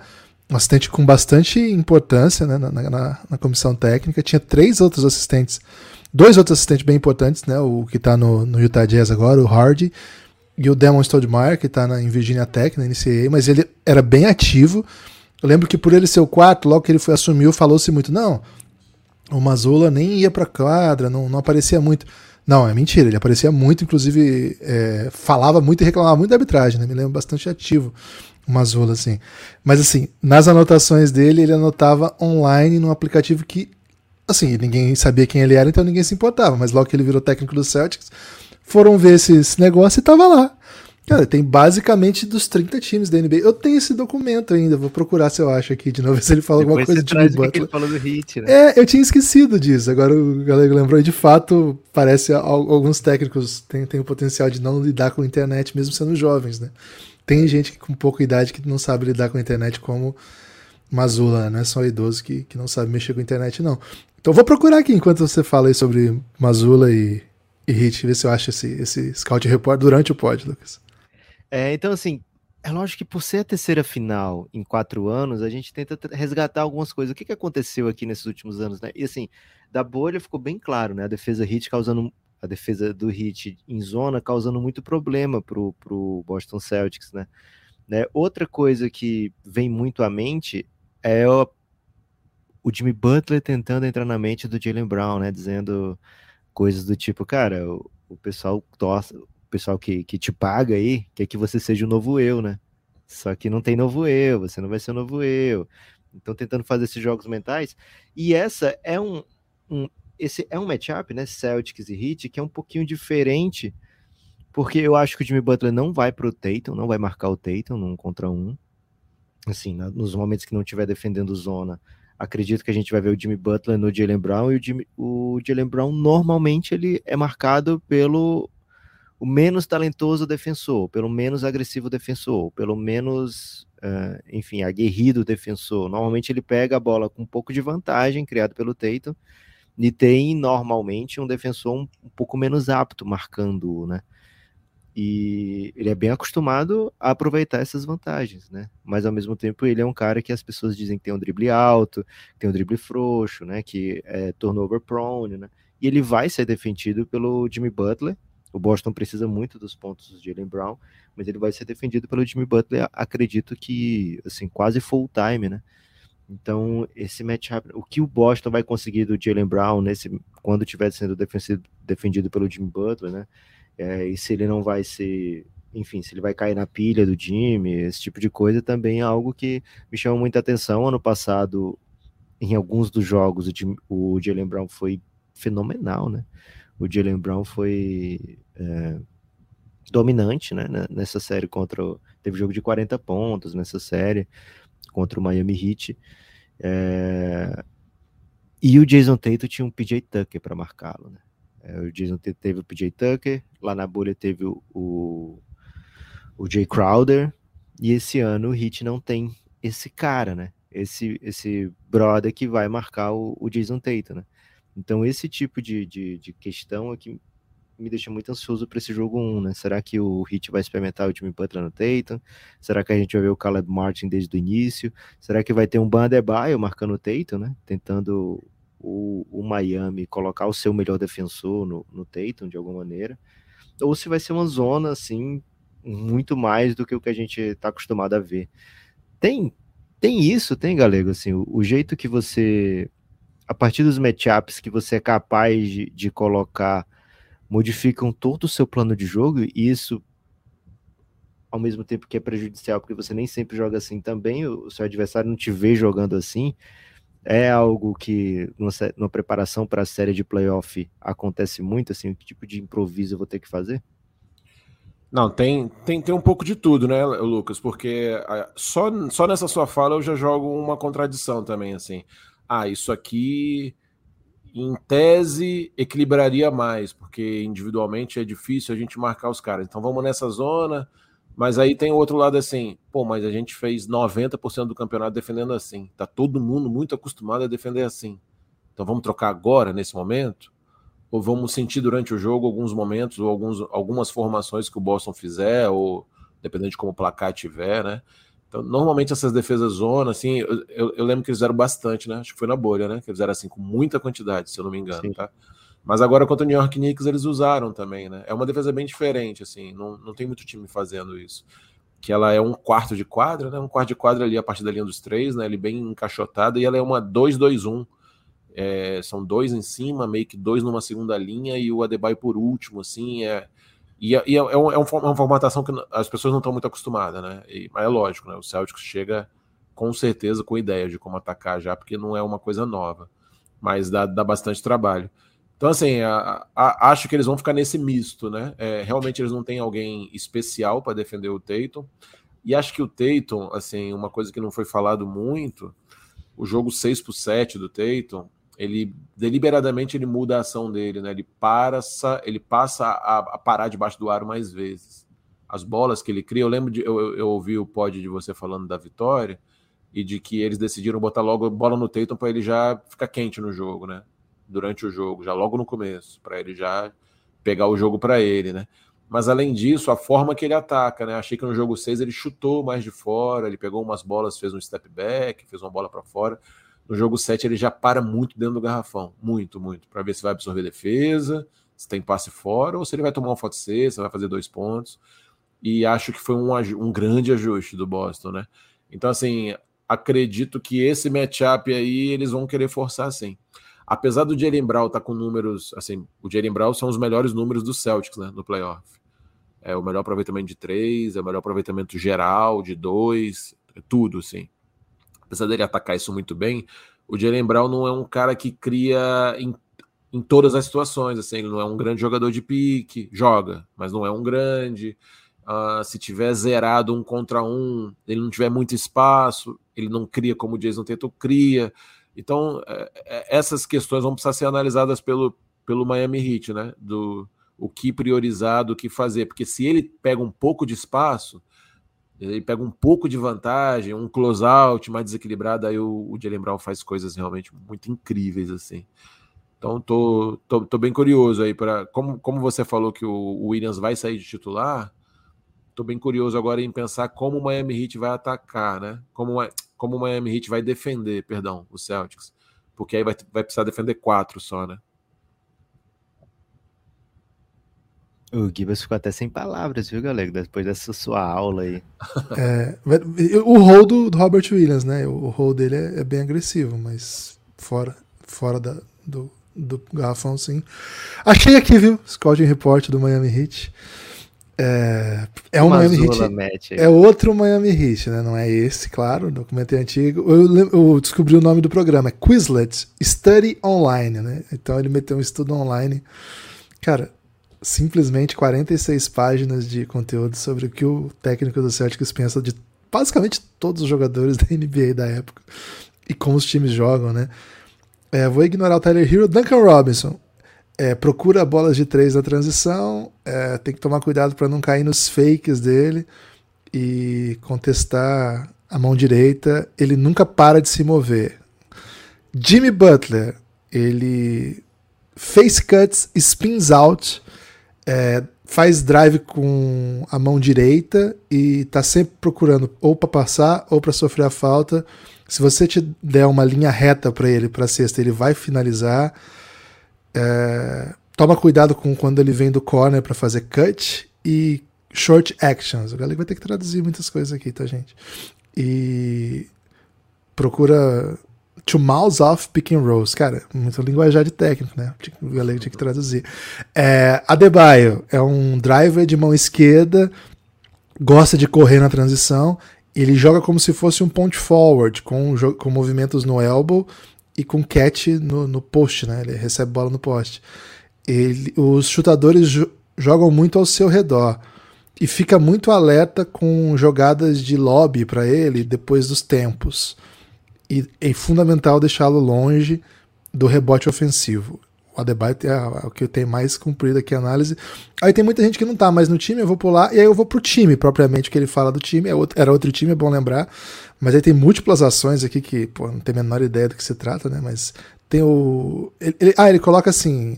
um assistente com bastante importância né? na, na, na comissão técnica. Tinha três outros assistentes, dois outros assistentes bem importantes, né? O que está no, no Utah Jazz agora, o Hardy, e o Demon Stoudemire, que está em Virginia Tech, na NCAA, mas ele era bem ativo. Eu lembro que por ele ser o quarto, logo que ele foi assumiu, falou-se muito, não, o Mazula nem ia para quadra, não, não aparecia muito. Não, é mentira, ele aparecia muito, inclusive é, falava muito e reclamava muito da arbitragem, né? Me lembro bastante ativo o Mazula, assim. Mas assim, nas anotações dele, ele anotava online num aplicativo que, assim, ninguém sabia quem ele era, então ninguém se importava. Mas logo que ele virou técnico do Celtics, foram ver esse, esse negócio e tava lá. Cara, tem basicamente dos 30 times da NBA. Eu tenho esse documento ainda, vou procurar se eu acho aqui de novo, se ele fala alguma coisa de Jimmy Butler. Ele falou do hit, né? É, eu tinha esquecido disso. Agora o galera lembrou. E de fato, parece alguns técnicos têm, têm o potencial de não lidar com a internet, mesmo sendo jovens, né? Tem gente com pouca idade que não sabe lidar com a internet como Mazula, não é só idoso que, que não sabe mexer com a internet, não. Então vou procurar aqui enquanto você fala aí sobre Mazula e, e Hit, ver se eu acho esse, esse Scout Report durante o pod, Lucas. É, então, assim, é lógico que por ser a terceira final em quatro anos, a gente tenta resgatar algumas coisas. O que, que aconteceu aqui nesses últimos anos, né? E assim, da bolha ficou bem claro, né? A defesa Hit causando a defesa do Hit em zona causando muito problema pro, pro Boston Celtics, né? né? Outra coisa que vem muito à mente é o, o Jimmy Butler tentando entrar na mente do Jalen Brown, né? Dizendo coisas do tipo, cara, o, o pessoal torce, o pessoal que, que te paga aí quer que você seja o novo eu, né? Só que não tem novo eu, você não vai ser o novo eu. Então, tentando fazer esses jogos mentais. E essa é um, um esse é um matchup, né? Celtics e Heat, que é um pouquinho diferente, porque eu acho que o Jimmy Butler não vai pro Tatum, não vai marcar o Tatum num contra um. Assim, nos momentos que não estiver defendendo zona, acredito que a gente vai ver o Jimmy Butler no Jalen Brown e o, Jimmy, o Jalen Brown normalmente ele é marcado pelo o menos talentoso defensor, pelo menos agressivo defensor, pelo menos, uh, enfim, aguerrido defensor. Normalmente ele pega a bola com um pouco de vantagem, criado pelo Tatum, e tem normalmente um defensor um, um pouco menos apto marcando, né? E ele é bem acostumado a aproveitar essas vantagens, né? Mas ao mesmo tempo ele é um cara que as pessoas dizem que tem um drible alto, tem um drible frouxo, né? Que é turnover prone, né? E ele vai ser defendido pelo Jimmy Butler. O Boston precisa muito dos pontos do Jalen Brown, mas ele vai ser defendido pelo Jimmy Butler, acredito que, assim, quase full time, né? Então, esse matchup, o que o Boston vai conseguir do Jalen Brown nesse, quando estiver sendo defendido pelo Jimmy Butler, né? É, e se ele não vai ser, enfim, se ele vai cair na pilha do time, esse tipo de coisa também é algo que me chama muita atenção. Ano passado, em alguns dos jogos, o, o Jalen Brown foi fenomenal, né? O Jalen Brown foi é, dominante, né? Nessa série contra. Teve jogo de 40 pontos nessa série contra o Miami Heat. É, e o Jason Tatum tinha um PJ Tucker para marcá-lo, né? É, o Jason teve o PJ Tucker, lá na bolha teve o, o, o Jay Crowder, e esse ano o Heat não tem esse cara, né? Esse, esse brother que vai marcar o, o Jason Tatum, né? Então esse tipo de, de, de questão é que me deixa muito ansioso para esse jogo 1, né? Será que o Heat vai experimentar o time Butler no Tatum? Será que a gente vai ver o Caleb Martin desde o início? Será que vai ter um Ban marcando o Tatum, né? Tentando o, o Miami colocar o seu melhor defensor no, no Tatum de alguma maneira, ou se vai ser uma zona assim muito mais do que o que a gente está acostumado a ver. Tem tem isso, tem galego assim, o, o, jeito que você a partir dos matchups que você é capaz de, de colocar modificam todo o seu plano de jogo e isso ao mesmo tempo que é prejudicial, porque você nem sempre joga assim também, o seu adversário não te vê jogando assim. É algo que numa, preparação para a série de playoff acontece muito, assim, que tipo de improviso eu vou ter que fazer? Não, tem, tem, tem um pouco de tudo, né, Lucas? Porque só, só nessa sua fala eu já jogo uma contradição também, assim. Ah, isso aqui em tese, equilibraria mais, porque individualmente é difícil a gente marcar os caras. Então vamos nessa zona, mas aí tem o outro lado assim, pô, mas a gente fez 90% do campeonato defendendo assim. Tá todo mundo muito acostumado a defender assim. Então vamos trocar agora, nesse momento? Ou vamos sentir durante o jogo alguns momentos, ou alguns, algumas formações que o Boston fizer, ou dependendo de como o placar tiver, né? Então, normalmente essas defesas zona, assim, eu, eu, eu, lembro que eles fizeram bastante, né? Acho que foi na bolha, né? Que eles fizeram assim com muita quantidade, se eu não me engano, Sim. tá? Mas agora contra o New York Knicks eles usaram também, né? É uma defesa bem diferente, assim, não, não tem muito time fazendo isso. Que ela é um quarto de quadra, né? Um quarto de quadra ali a partir da linha dos três, né? Ele bem encaixotada e ela é uma 2-2-1. É, são dois em cima, meio que dois numa segunda linha e o Adebayo por último, assim, é e, é, e é, é, um, é, uma formatação que as pessoas não estão muito acostumadas, né? E, mas é lógico, né? O Celtics chega com certeza com ideia de como atacar já, porque não é uma coisa nova. Mas dá, dá bastante trabalho. Então, assim, a, a, acho que eles vão ficar nesse misto, né? É, realmente eles não têm alguém especial para defender o Tatum. E acho que o Tatum, assim, uma coisa que não foi falado muito, o jogo 6 por 7 do Tatum, ele deliberadamente ele muda a ação dele, né? Ele passa, ele passa a, a, parar debaixo do aro mais vezes. As bolas que ele cria, eu lembro de eu, eu ouvi o pod de você falando da vitória e de que eles decidiram botar logo a bola no Tatum para ele já ficar quente no jogo, né? Durante o jogo, já logo no começo, para ele já pegar o jogo para ele, né? Mas além disso, a forma que ele ataca, né? Achei que no jogo 6 ele chutou mais de fora, ele pegou umas bolas, fez um step back, fez uma bola para fora no jogo 7 ele já para muito dentro do garrafão, muito, muito, para ver se vai absorver defesa, se tem passe fora, ou se ele vai tomar um foto se vai fazer dois pontos. E acho que foi um, um grande ajuste do Boston, né? Então, assim, acredito que esse matchup aí eles vão querer forçar sim. Apesar do Jalen Brown estar tá com números, assim, o Jalen Brown são os melhores números do Celtics, né, no playoff. É o melhor aproveitamento de três, é o melhor aproveitamento geral de dois, é tudo, sim apesar dele atacar isso muito bem, o Jalen Brown não é um cara que cria em, em todas as situações. Assim, ele não é um grande jogador de pique, joga, mas não é um grande. Uh, se tiver zerado um contra um, ele não tiver muito espaço, ele não cria como o Jason Tatum cria. Então, é, é, essas questões vão precisar ser analisadas pelo, pelo Miami Heat, né? Do o que priorizar, do que fazer. Porque se ele pega um pouco de espaço, ele pega um pouco de vantagem, um close-out mais desequilibrado, aí o, o Jalen Brown faz coisas realmente muito incríveis, assim. Então, tô, tô, tô bem curioso aí para como, como você falou que o, Williams vai sair de titular, tô bem curioso agora em pensar como o Miami Heat vai atacar, né? Como, como o Miami Heat vai defender, perdão, o Celtics. Porque aí vai, vai precisar defender quatro só, né? O Gibas ficou até sem palavras, viu, galera? Depois dessa sua aula aí. É, o rol do, do, Robert Williams, né? O rol dele é, é, bem agressivo, mas fora, fora da, do, do garrafão, sim. Achei aqui, viu? Scouting Report do Miami Heat. É, é um Miami Heat. É outro Miami Heat, né? Não é esse, claro. Documento é antigo. Eu, eu, descobri o nome do programa. É Quizlet Study Online, né? Então ele meteu um estudo online. Cara, simplesmente 46 páginas de conteúdo sobre o que o técnico do Celtics pensa de basicamente todos os jogadores da NBA da época e como os times jogam, né? É, vou ignorar o Tyler Hero. Duncan Robinson é, procura bolas de três na transição, é, tem que tomar cuidado para não cair nos fakes dele e contestar a mão direita. Ele nunca para de se mover. Jimmy Butler, ele face cuts, spins out é, faz drive com a mão direita e tá sempre procurando ou para passar ou para sofrer a falta. Se você te der uma linha reta para ele, para cesta, ele vai finalizar. É, toma cuidado com quando ele vem do corner para fazer cut e short actions. O galera vai ter que traduzir muitas coisas aqui, tá, gente? E procura to mouse off pick and rolls. Cara, muito linguajar de técnico, né? O galera tinha que traduzir. É, Adebayo é um driver de mão esquerda gosta de correr na transição. Ele joga como se fosse um point forward, com, com movimentos no elbow e com catch no, no post, né? Ele recebe bola no poste. Ele, os chutadores jo jogam muito ao seu redor e fica muito alerta com jogadas de lobby para ele depois dos tempos. E é fundamental deixá-lo longe do rebote ofensivo. O Adebayo é, o que tem mais cumprido aqui a análise. Aí tem muita gente que não tá mais no time, eu vou pular, e aí eu vou pro time, propriamente, que ele fala do time. É outro, era outro time, é bom lembrar. Mas aí tem múltiplas ações aqui que, pô, não tem a menor ideia do que se trata, né? Mas tem o. Ele, ele, ah, ele coloca assim.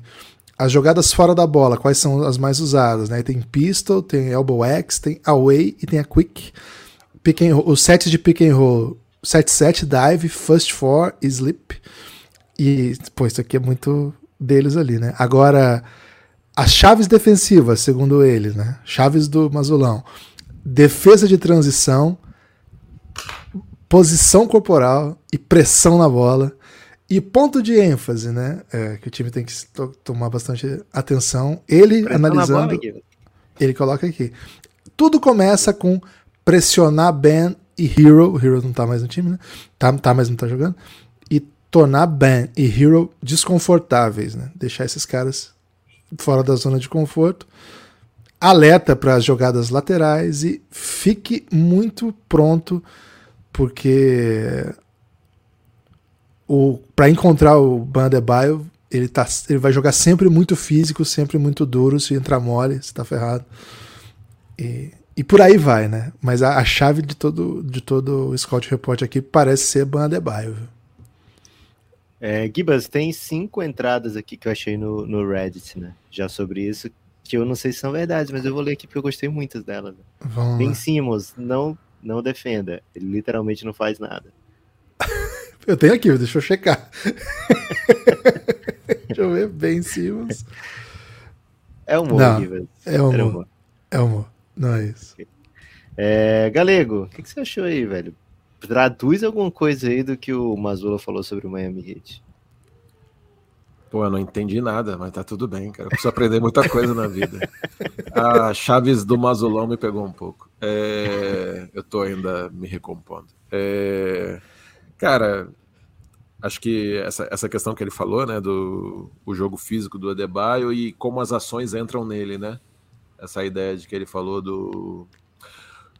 As jogadas fora da bola, quais são as mais usadas, né? Tem pistol, tem elbow X, tem away e tem a quick. Pick and roll, os sets de pick and roll, set set, dive, first four e slip. E, pô, isso aqui é muito deles ali, né? Agora, as chaves defensivas, segundo eles, né? Chaves do Mazulão. Defesa de transição, posição corporal e pressão na bola. E ponto de ênfase, né? É, que o time tem que to tomar bastante atenção. Ele pressão analisando. Ele coloca aqui. Tudo começa com pressionar Ben e Hero. O Hero não tá mais no time, né? Tá, tá mas não tá jogando tornar Ben e Hero desconfortáveis, né? Deixar esses caras fora da zona de conforto. Alerta para as jogadas laterais e fique muito pronto, porque para encontrar o Bandebaio, ele tá ele vai jogar sempre muito físico, sempre muito duro, se entrar mole, você tá ferrado. E, e por aí vai, né? Mas a, a chave de todo de todo o Scout Report aqui parece ser Bandebaio. Viu? É, Gibas, tem cinco entradas aqui que eu achei no, no Reddit, né? Já sobre isso, que eu não sei se são verdades, mas eu vou ler aqui porque eu gostei muito delas. Né? Ben Simmons, não, não defenda. Ele literalmente não faz nada. eu tenho aqui, deixa eu checar. deixa eu ver, Ben Simmons. É humor, não, Gibas. É humor. humor. É humor. Isso. É, Galego, o que, que você achou aí, velho? traduz alguma coisa aí do que o Mazula falou sobre o Miami Heat. Pô, eu não entendi nada, mas tá tudo bem, cara. Eu preciso aprender muita coisa na vida. A Chaves do Mazulão me pegou um pouco. É... Eu tô ainda me recompondo. É... Cara, acho que essa, essa questão que ele falou, né, do o jogo físico do Adebayo e como as ações entram nele, né? Essa ideia de que ele falou do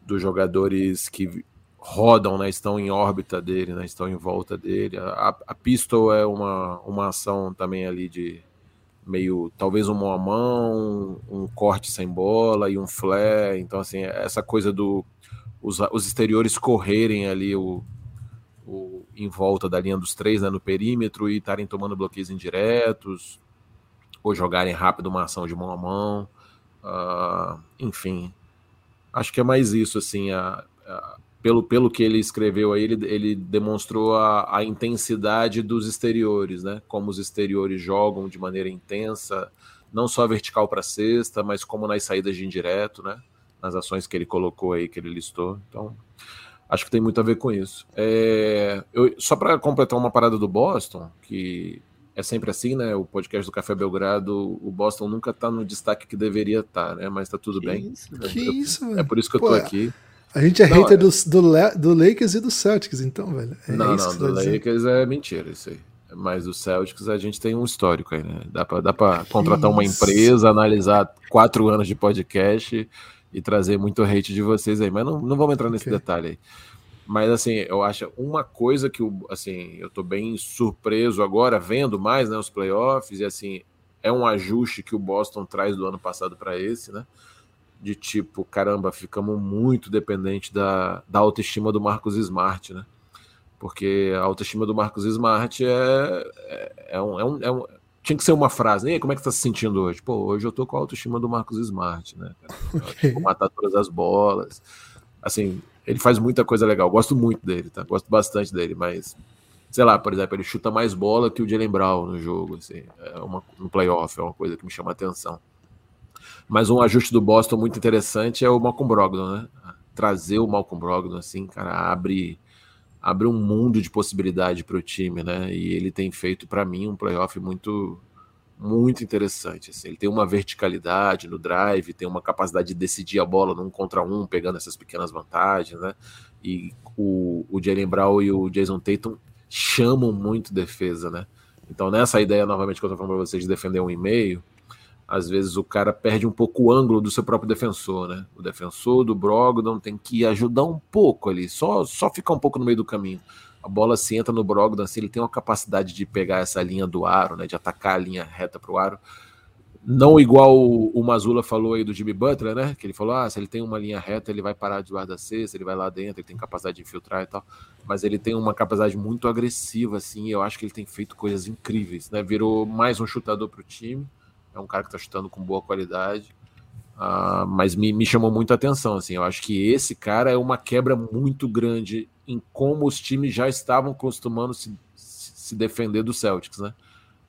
dos jogadores que rodam, né, estão em órbita dele, né, estão em volta dele. A, a pistol é uma, uma ação também ali de meio, talvez um mão mão, um corte sem bola e um flare. Então, assim, essa coisa do os, os exteriores correrem ali o, o, em volta da linha dos três, né, no perímetro e estarem tomando bloqueios indiretos ou jogarem rápido uma ação de mão a mão. Uh, enfim, acho que é mais isso, assim, a, a pelo, pelo que ele escreveu aí, ele, ele demonstrou a, a intensidade dos exteriores, né? Como os exteriores jogam de maneira intensa, não só vertical para cesta, mas como nas saídas de indireto, né? Nas ações que ele colocou aí, que ele listou. Então, acho que tem muito a ver com isso. É, eu, só para completar uma parada do Boston, que é sempre assim, né? O podcast do Café Belgrado, o Boston nunca está no destaque que deveria estar, tá, né? Mas está tudo que bem. Isso, que eu, isso, É por isso que eu Pô, tô aqui. A gente é não, hater é... Do, do, do, Lakers e do Celtics, então, velho. É não, não, do Lakers é mentira isso aí. Mas do Celtics a gente tem um histórico aí, né? Dá pra, dá pra contratar uma empresa, analisar quatro anos de podcast e trazer muito hate de vocês aí. Mas não, não vamos entrar nesse okay. detalhe aí. Mas assim, eu acho uma coisa que assim, eu tô bem surpreso agora, vendo mais né, os playoffs, e assim, é um ajuste que o Boston traz do ano passado para esse, né? de tipo, caramba, ficamos muito dependente da, da autoestima do Marcos Smart, né? Porque a autoestima do Marcos Smart é, é, é, um, é, um, é um, Tinha que ser uma frase, né? Como é que tá se sentindo hoje? Pô, hoje eu tô com a autoestima do Marcos Smart, né? Okay. Vou matar todas as bolas. Assim, ele faz muita coisa legal. Gosto muito dele, tá? Gosto bastante dele, mas sei lá, por exemplo, ele chuta mais bola que o Jalen Brown no jogo, assim, é uma, no playoff, é uma coisa que me chama a atenção. Mas um ajuste do Boston muito interessante é o Malcolm Brogdon, né? Trazer o Malcolm Brogdon, assim, cara, abre, abre um mundo de possibilidade para o time, né? E ele tem feito, para mim, um playoff muito muito interessante. Assim. Ele tem uma verticalidade no drive, tem uma capacidade de decidir a bola num contra um, pegando essas pequenas vantagens, né? E o, o Jalen Brown e o Jason Tatum chamam muito defesa, né? Então, nessa ideia, novamente, que eu tô falando para vocês de defender um e-mail, às vezes o cara perde um pouco o ângulo do seu próprio defensor, né? O defensor do Brogdon tem que ajudar um pouco ali, só, só ficar um pouco no meio do caminho a bola se entra no Brogdon, assim, ele tem uma capacidade de pegar essa linha do aro, né, de atacar a linha reta para o aro. Não igual o, Mazula falou aí do Jimmy Butler, né? Que ele falou: ah, se ele tem uma linha reta, ele vai parar de guarda cesta, ele vai lá dentro, ele tem capacidade de infiltrar e tal. Mas ele tem uma capacidade muito agressiva, assim. eu acho que ele tem feito coisas incríveis, né? Virou mais um chutador para o time. É um cara que está chutando com boa qualidade. Uh, mas me, me chamou a atenção, assim. Eu acho que esse cara é uma quebra muito grande em como os times já estavam costumando se, se defender do Celtics, né?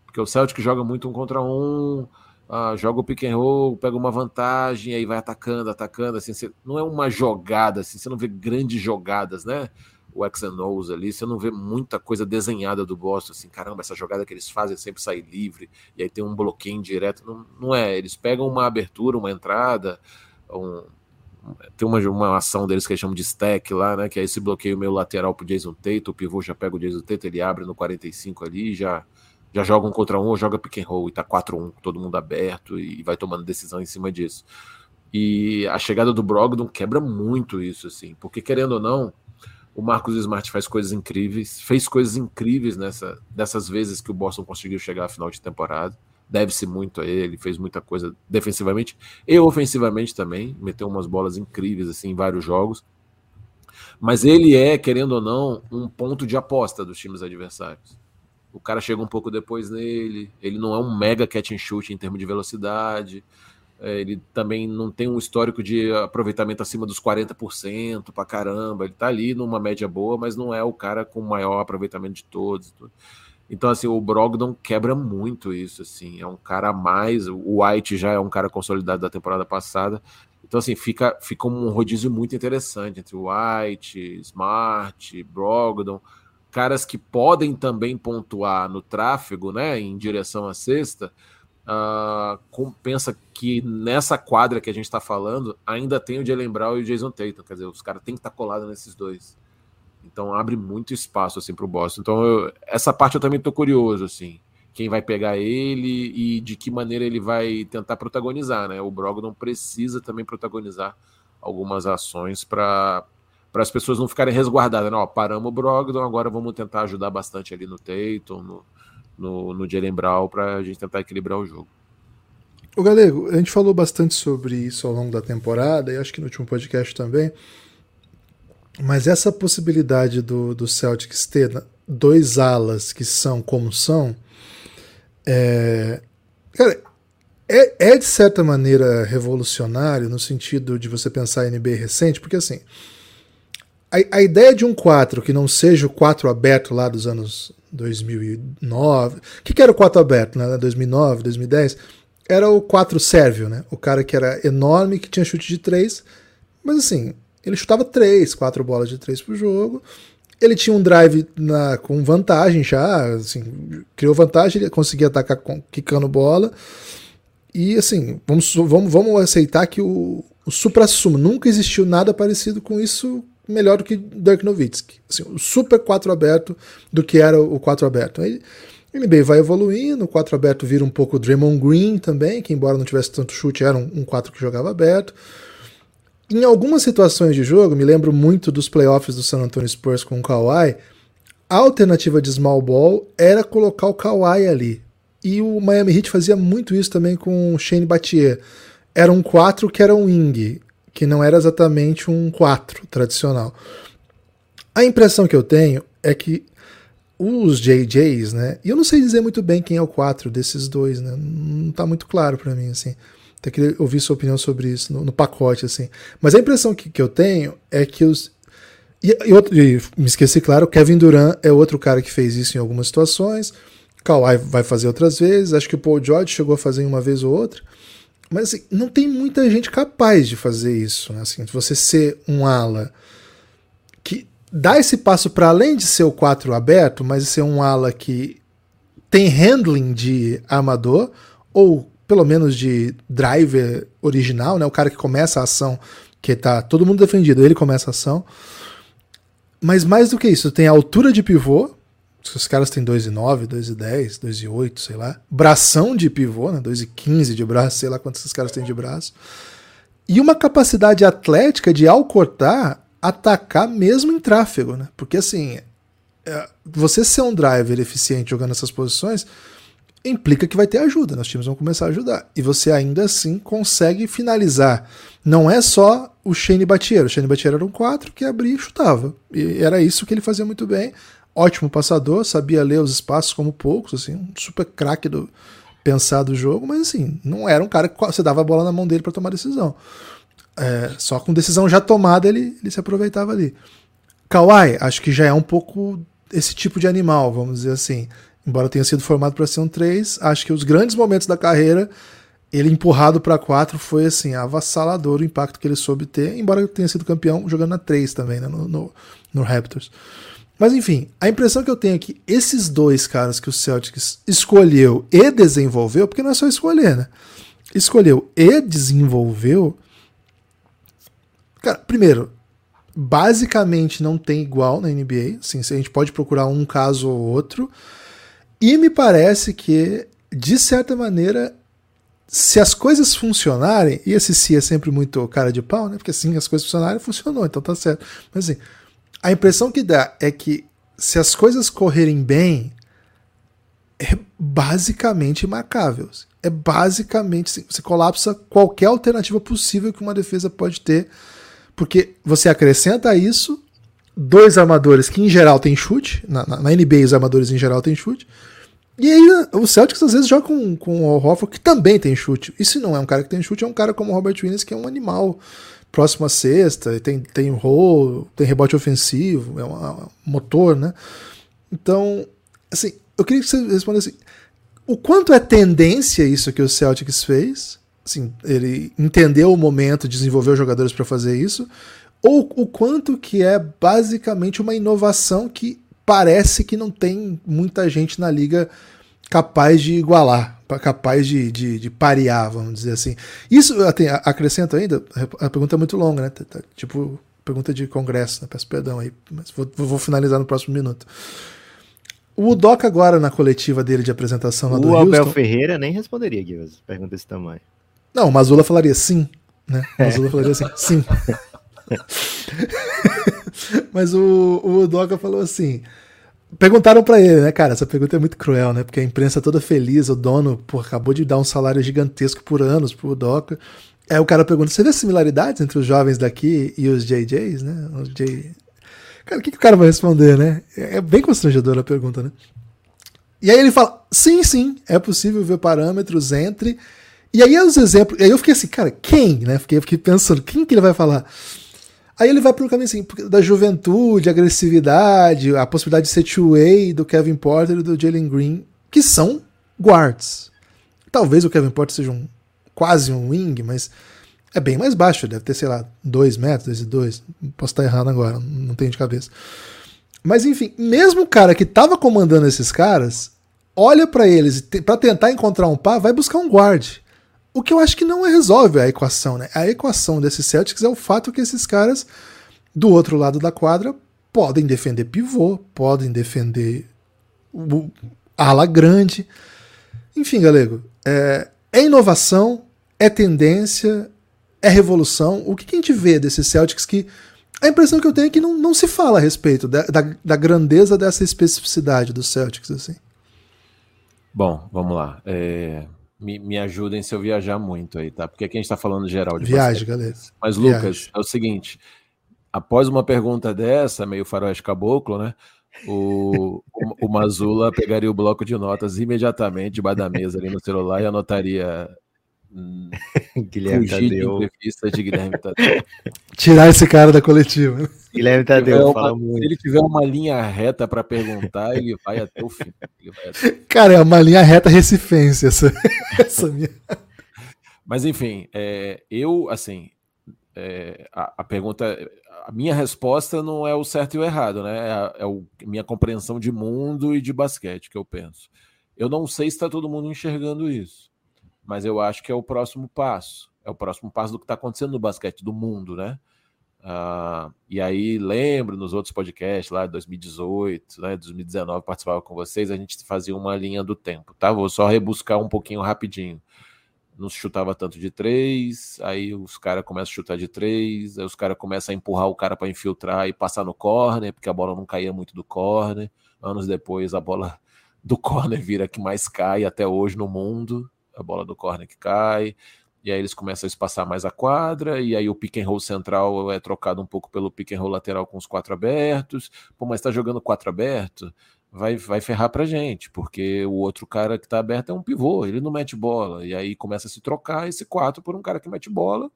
Porque o Celtics joga muito um contra um, uh, joga o pick and roll, pega uma vantagem, aí vai atacando, atacando, assim, você, não é uma jogada, assim, você não vê grandes jogadas, né? O X and O's ali, você não vê muita coisa desenhada do Boston, assim, caramba, essa jogada que eles fazem sempre sair livre, e aí tem um bloqueio direto, não, não é, eles pegam uma abertura, uma entrada, um, tem uma, uma ação deles que eles chamam de stack lá, né? Que é esse bloqueio meio lateral pro Jason Tate, o pivô já pega o Jason Tate, ele abre no 45 ali, já já joga um contra um ou joga pick and roll e tá 4-1, todo mundo aberto e vai tomando decisão em cima disso. E a chegada do Brogdon quebra muito isso, assim, porque querendo ou não, o Marcos Smart faz coisas incríveis, fez coisas incríveis nessa dessas vezes que o Boston conseguiu chegar à final de temporada deve-se muito a ele, fez muita coisa defensivamente e ofensivamente também, meteu umas bolas incríveis assim em vários jogos. Mas ele é, querendo ou não, um ponto de aposta dos times adversários. O cara chega um pouco depois nele, ele não é um mega catch and shoot em termos de velocidade, ele também não tem um histórico de aproveitamento acima dos 40% para caramba, ele tá ali numa média boa, mas não é o cara com maior aproveitamento de todos. Então, assim, o Brogdon quebra muito isso, assim, é um cara a mais, o White já é um cara consolidado da temporada passada, então, assim, fica, fica um rodízio muito interessante entre White, Smart, Brogdon, caras que podem também pontuar no tráfego, né, em direção à sexta, uh, com, pensa que nessa quadra que a gente está falando, ainda tem o Jalen Brown e o Jason Tatum, quer dizer, os caras têm que estar tá colados nesses dois. Então abre muito espaço assim para o Boston. Então eu, essa parte eu também estou curioso assim, quem vai pegar ele e de que maneira ele vai tentar protagonizar, né? O Brogdon precisa também protagonizar algumas ações para para as pessoas não ficarem resguardadas. Não, ó, paramos o Brogdon, agora vamos tentar ajudar bastante ali no Tatum, no, no, no Jalen Brown, para a gente tentar equilibrar o jogo. O Galego, a gente falou bastante sobre isso ao longo da temporada, e acho que no último podcast também. Mas essa possibilidade do, do Celtics ter dois alas que são como são, é, cara, é, é de certa maneira revolucionário no sentido de você pensar em NBA recente, porque assim, a, a ideia de um 4 que não seja o 4 aberto lá dos anos 2009, o que, que era o 4 aberto, né? 2009, 2010, era o 4 sérvio, né? O cara que era enorme, que tinha chute de 3, mas assim, ele chutava três, quatro bolas de três por jogo. Ele tinha um drive na, com vantagem já, assim, criou vantagem, ele conseguia atacar com, quicando bola. E assim, vamos, vamos, vamos aceitar que o, o supra-sumo nunca existiu nada parecido com isso melhor do que Dirk Nowitzki. Assim, o super 4 aberto do que era o 4 aberto. Aí, o NBA vai evoluindo, o 4 aberto vira um pouco Draymond Green também, que embora não tivesse tanto chute, era um, um 4 que jogava aberto. Em algumas situações de jogo, me lembro muito dos playoffs do San Antonio Spurs com o Kawhi, a alternativa de small ball era colocar o Kawhi ali. E o Miami Heat fazia muito isso também com o Shane Battier. Era um 4 que era um wing, que não era exatamente um 4 tradicional. A impressão que eu tenho é que os JJs, né? E eu não sei dizer muito bem quem é o 4 desses dois, né? Não tá muito claro para mim, assim. Até queria ouvir sua opinião sobre isso no, no pacote, assim. Mas a impressão que, que eu tenho é que os. E, e, outro, e me esqueci, claro, Kevin Durant é outro cara que fez isso em algumas situações. Kawhi vai fazer outras vezes. Acho que o Paul George chegou a fazer uma vez ou outra. Mas assim, não tem muita gente capaz de fazer isso. Né? Assim, você ser um ala que dá esse passo para além de ser o 4 aberto, mas ser um ala que tem handling de armador, ou pelo menos de driver original, né? O cara que começa a ação, que tá todo mundo defendido, ele começa a ação. Mas mais do que isso, tem a altura de pivô, os caras têm 2,9, 2,10, 2,8, sei lá. Bração de pivô, né? 2,15 de braço, sei lá quantos esses caras têm de braço. E uma capacidade atlética de, ao cortar, atacar mesmo em tráfego, né? Porque assim, é, você ser um driver eficiente jogando essas posições implica que vai ter ajuda, né? os times vão começar a ajudar. E você ainda assim consegue finalizar. Não é só o Shane Batier. O Shane Batier era um 4 que abria e chutava. E era isso que ele fazia muito bem. Ótimo passador, sabia ler os espaços como poucos, assim, um super craque do pensar do jogo, mas assim, não era um cara que você dava a bola na mão dele para tomar decisão. É, só com decisão já tomada ele, ele se aproveitava ali. Kawhi, acho que já é um pouco esse tipo de animal, vamos dizer assim. Embora tenha sido formado para ser um 3, acho que os grandes momentos da carreira, ele empurrado para 4 foi assim, avassalador o impacto que ele soube ter, embora tenha sido campeão jogando na 3 também, né, no, no, no Raptors. Mas enfim, a impressão que eu tenho é que esses dois caras que o Celtics escolheu e desenvolveu, porque não é só escolher, né? Escolheu e desenvolveu. Cara, primeiro, basicamente não tem igual na NBA. Assim, a gente pode procurar um caso ou outro. E me parece que, de certa maneira, se as coisas funcionarem, e esse se é sempre muito cara de pau, né? Porque assim, as coisas funcionarem, funcionou, então tá certo. Mas assim, a impressão que dá é que se as coisas correrem bem, é basicamente marcável. É basicamente, assim, você colapsa qualquer alternativa possível que uma defesa pode ter porque você acrescenta isso dois armadores que em geral têm chute, na, na, na NBA os armadores em geral têm chute, e aí o Celtics às vezes joga com, com o Hofford que também tem chute. E se não é um cara que tem chute, é um cara como o Robert Williams que é um animal próximo à cesta, tem, tem roll, tem rebote ofensivo, é um, motor, né? Então, assim, eu queria que você respondesse o quanto é tendência isso que o Celtics fez assim, ele entendeu o momento, desenvolveu jogadores para fazer isso, ou o quanto que é basicamente uma inovação que parece que não tem muita gente na liga capaz de igualar, capaz de, de, de parear, vamos dizer assim. Isso, acrescento ainda, a pergunta é muito longa, né? Tipo, pergunta de congresso, né? peço perdão aí, mas vou, vou finalizar no próximo minuto. O Doc agora na coletiva dele de apresentação lá o do Abel Houston... Ferreira nem responderia, Guilherme, pergunta desse tamanho. Não, o Mazula falaria sim, né? O Mazula falaria assim, sim. Mas o, o Doca falou assim. Perguntaram para ele, né, cara? Essa pergunta é muito cruel, né? Porque a imprensa toda feliz, o dono pô, acabou de dar um salário gigantesco por anos pro Doca. Aí o cara pergunta: você vê similaridades entre os jovens daqui e os JJs, né? Os J... Cara, o que, que o cara vai responder, né? É bem constrangedora a pergunta, né? E aí ele fala: sim, sim, é possível ver parâmetros entre e aí os exemplos. Aí eu fiquei assim, cara, quem? Né? Fiquei, fiquei pensando, quem que ele vai falar? Aí ele vai para o caminho assim, da juventude, agressividade, a possibilidade de ser two-way do Kevin Porter e do Jalen Green, que são guards. Talvez o Kevin Porter seja um quase um wing, mas é bem mais baixo, deve ter, sei lá, 2 metros, 2 e 2. Posso estar errado agora, não tenho de cabeça. Mas enfim, mesmo o cara que estava comandando esses caras, olha para eles para tentar encontrar um par, vai buscar um guard. O que eu acho que não resolve a equação, né? A equação desses Celtics é o fato que esses caras, do outro lado da quadra, podem defender pivô, podem defender ala grande. Enfim, galego, é, é inovação, é tendência, é revolução. O que, que, a gente vê desses Celtics que a impressão que eu tenho é que não, não se fala a respeito da, da, da grandeza dessa especificidade dos Celtics, assim. Bom, vamos lá. É, me, me ajudem se eu viajar muito aí, tá? Porque aqui a gente tá falando geral de Viagem, galera. Mas, Lucas, Viagem. é o seguinte: após uma pergunta dessa, meio faroeste caboclo, né? O, o, o Mazula pegaria o bloco de notas imediatamente debaixo da mesa ali no celular e anotaria Hum, Guilherme Tadeu. entrevista de Guilherme Tadeu. Tirar esse cara da coletiva. Guilherme Tadeu fala uma, muito. Se ele tiver uma linha reta para perguntar, ele vai até o fim. Até... Cara, é uma linha reta recifense essa, essa minha. Mas enfim, é, eu, assim, é, a, a, pergunta, a minha resposta não é o certo e o errado, né? É, a, é a minha compreensão de mundo e de basquete que eu penso. Eu não sei se está todo mundo enxergando isso, mas eu acho que é o próximo passo. É o próximo passo do que está acontecendo no basquete do mundo, né? Uh, e aí lembro nos outros podcasts lá de 2018, né, 2019 participava com vocês, a gente fazia uma linha do tempo, tá? Vou só rebuscar um pouquinho rapidinho. Não chutava tanto de três, aí os caras começam a chutar de três, aí os caras começam a empurrar o cara para infiltrar e passar no corner, porque a bola não caía muito do corner. Anos depois, a bola do corner vira que mais cai até hoje no mundo, a bola do corner que cai e aí eles começam a espaçar mais a quadra, e aí o pick and roll central é trocado um pouco pelo pick and roll lateral com os quatro abertos. Pô, mas tá jogando quatro aberto, vai, vai ferrar pra gente, porque o outro cara que tá aberto é um pivô, ele não mete bola, e aí começa a se trocar esse quatro por um cara que mete bola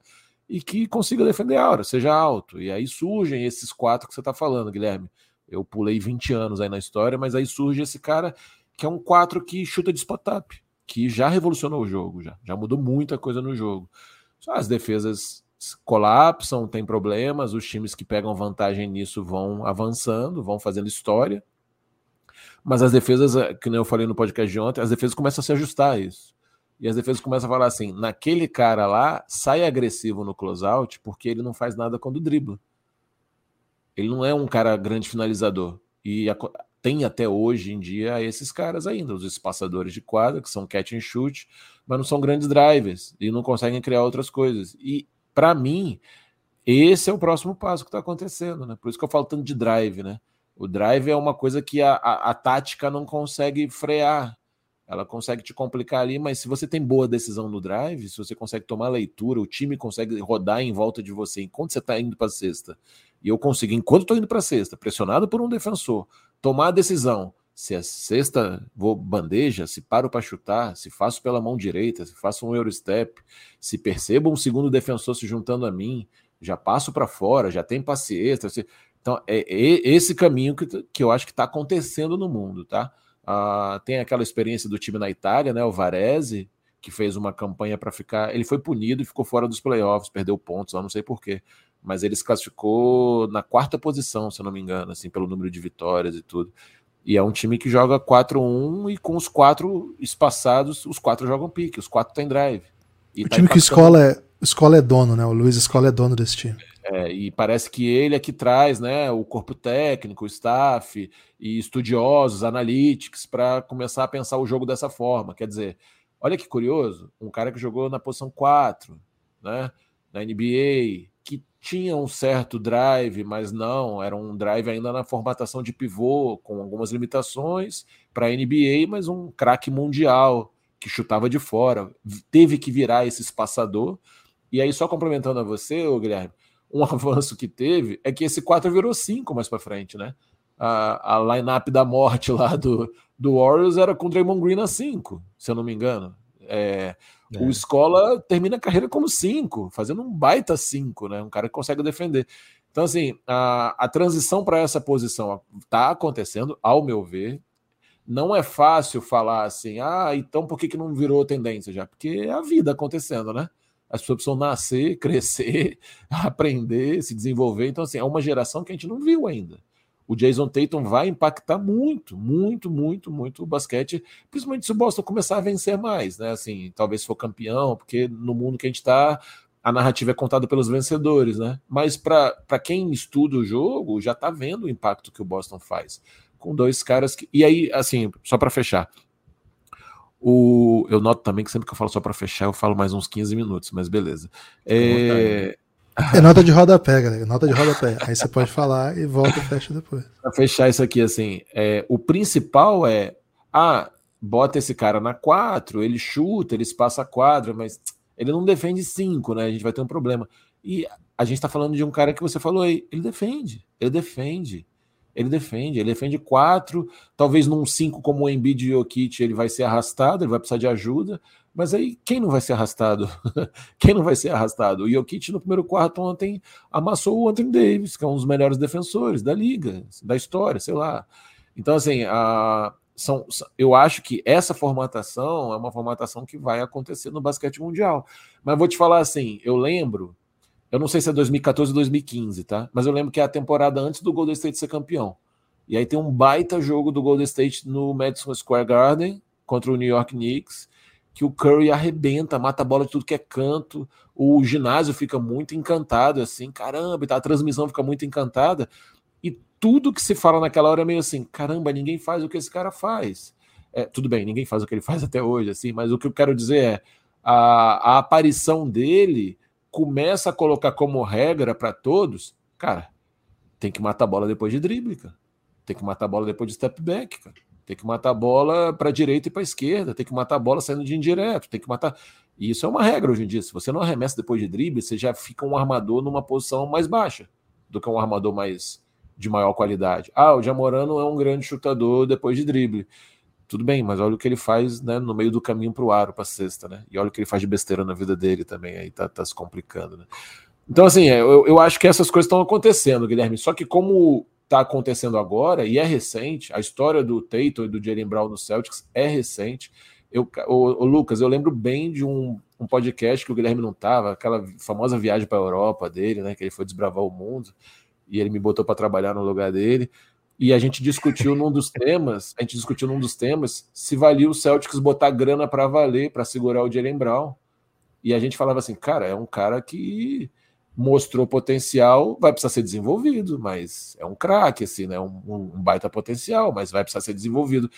e que consiga defender a hora, seja alto. E aí surgem esses quatro que você tá falando, Guilherme. Eu pulei 20 anos aí na história, mas aí surge esse cara que é um quatro que chuta de spot-up que já revolucionou o jogo, já, já mudou muita coisa no jogo. As defesas colapsam, tem problemas, os times que pegam vantagem nisso vão avançando, vão fazendo história. Mas as defesas, eh, que nem eu falei no podcast de ontem, as defesas começam a se ajustar a isso. E as defesas começam a falar assim: naquele cara lá, sai agressivo no closeout porque ele não faz nada quando dribla. Ele não é um cara grande finalizador. E a, tem até hoje em dia esses caras ainda, os espaçadores de quadra, que são catch and shoot, mas não são grandes drivers e não conseguem criar outras coisas. E para mim, esse é o próximo passo que está acontecendo, né? Por isso que eu falo tanto de drive, né? O drive é uma coisa que a, a, a tática não consegue frear. Ela consegue te complicar ali, mas se você tem boa decisão no drive, se você consegue tomar leitura, o time consegue rodar em volta de você enquanto você está indo para a cesta. E eu consigo, enquanto estou indo para a cesta, pressionado por um defensor, tomar a decisão. Se a cesta vou bandeja, se paro para chutar, se faço pela mão direita, se faço um Eurostep, se percebo um segundo defensor se juntando a mim, já passo para fora, já tem paciência. Se... Então, é, é, esse caminho que, que eu acho que está acontecendo no mundo, tá? Ah, tem aquela experiência do time na Itália, né? O Varese, que fez uma campanha para ficar. Ele foi punido e ficou fora dos playoffs, perdeu pontos, eu não sei porquê mas ele se classificou na quarta posição, se eu não me engano, assim, pelo número de vitórias e tudo. E é um time que joga 4-1 e com os quatro espaçados, os quatro jogam pique, os quatro têm drive. E o tá time que escola é, escola é dono, né? O Luiz Escola é dono desse time. É, e parece que ele é que traz né, o corpo técnico, o staff e estudiosos, analytics, para começar a pensar o jogo dessa forma. Quer dizer, olha que curioso, um cara que jogou na posição 4, né, na NBA, tinha um certo drive, mas não, era um drive ainda na formatação de pivô, com algumas limitações para a NBA, mas um craque mundial que chutava de fora, teve que virar esse espaçador. E aí, só complementando a você, ô Guilherme, um avanço que teve é que esse 4 virou 5 mais para frente, né? A, a line-up da morte lá do, do Warriors era com o Draymond Green a 5, se eu não me engano. É, é. O Escola termina a carreira como 5, fazendo um baita 5, né? Um cara que consegue defender. Então, assim, a, a transição para essa posição está acontecendo, ao meu ver. Não é fácil falar assim, ah, então por que, que não virou tendência já? Porque é a vida acontecendo, né? As pessoas precisam nascer, crescer, aprender, se desenvolver. Então, assim, é uma geração que a gente não viu ainda o Jason Tatum vai impactar muito, muito, muito, muito o basquete, principalmente se o Boston começar a vencer mais, né? Assim, talvez for campeão, porque no mundo que a gente está, a narrativa é contada pelos vencedores, né? Mas para quem estuda o jogo, já está vendo o impacto que o Boston faz. Com dois caras que. E aí, assim, só para fechar. O, eu noto também que sempre que eu falo só para fechar, eu falo mais uns 15 minutos, mas beleza. É, é nota de rodapé, galera. Nota de rodapé. Aí você pode falar e volta e fecha depois. Pra fechar isso aqui, assim, é, o principal é. Ah, bota esse cara na 4, ele chuta, ele espaça a quadra, mas ele não defende 5, né? A gente vai ter um problema. E a gente tá falando de um cara que você falou aí, ele defende, ele defende, ele defende, ele defende 4, talvez num 5 como o Embiid e o Jokic ele vai ser arrastado, ele vai precisar de ajuda, mas aí, quem não vai ser arrastado? quem não vai ser arrastado? O Jokic, no primeiro quarto ontem, amassou o Anthony Davis, que é um dos melhores defensores da liga, da história, sei lá. Então, assim, a, são, eu acho que essa formatação é uma formatação que vai acontecer no basquete mundial. Mas vou te falar assim, eu lembro, eu não sei se é 2014 ou 2015, tá? Mas eu lembro que é a temporada antes do Golden State ser campeão. E aí tem um baita jogo do Golden State no Madison Square Garden, contra o New York Knicks, que o Curry arrebenta, mata a bola de tudo que é canto, o ginásio fica muito encantado, assim, caramba, a transmissão fica muito encantada, e tudo que se fala naquela hora é meio assim, caramba, ninguém faz o que esse cara faz. É, tudo bem, ninguém faz o que ele faz até hoje, assim, mas o que eu quero dizer é a, a aparição dele começa a colocar como regra para todos, cara, tem que matar a bola depois de drible, cara. Tem que matar a bola depois de step back, cara. Tem que matar a bola para direita e para esquerda, tem que matar a bola saindo de indireto, tem que matar. E isso é uma regra hoje em dia. Se você não arremessa depois de drible, você já fica um armador numa posição mais baixa do que um armador mais de maior qualidade. Ah, o Jamorano é um grande chutador depois de drible. Tudo bem, mas olha o que ele faz né, no meio do caminho para o aro, para a cesta, né? E olha o que ele faz de besteira na vida dele também, aí tá, tá se complicando, né? Então, assim, é, eu, eu acho que essas coisas estão acontecendo, Guilherme. Só que como está acontecendo agora, e é recente, a história do Tatum e do Jalen Brown no Celtics é recente. Eu, o, Lucas, eu lembro bem de um, um podcast que o Guilherme não estava, aquela famosa viagem para a Europa dele, né? Que ele foi desbravar o mundo e ele me botou para trabalhar no lugar dele. E a gente discutiu num dos temas, a gente discutiu num dos temas se valia o Celtics botar grana para valer para segurar o Jalen Brown. E a gente falava assim, cara, é um cara que mostrou potencial, vai precisar ser desenvolvido, mas é um craque, assim, né? Um, um, baita potencial, mas vai precisar ser desenvolvido.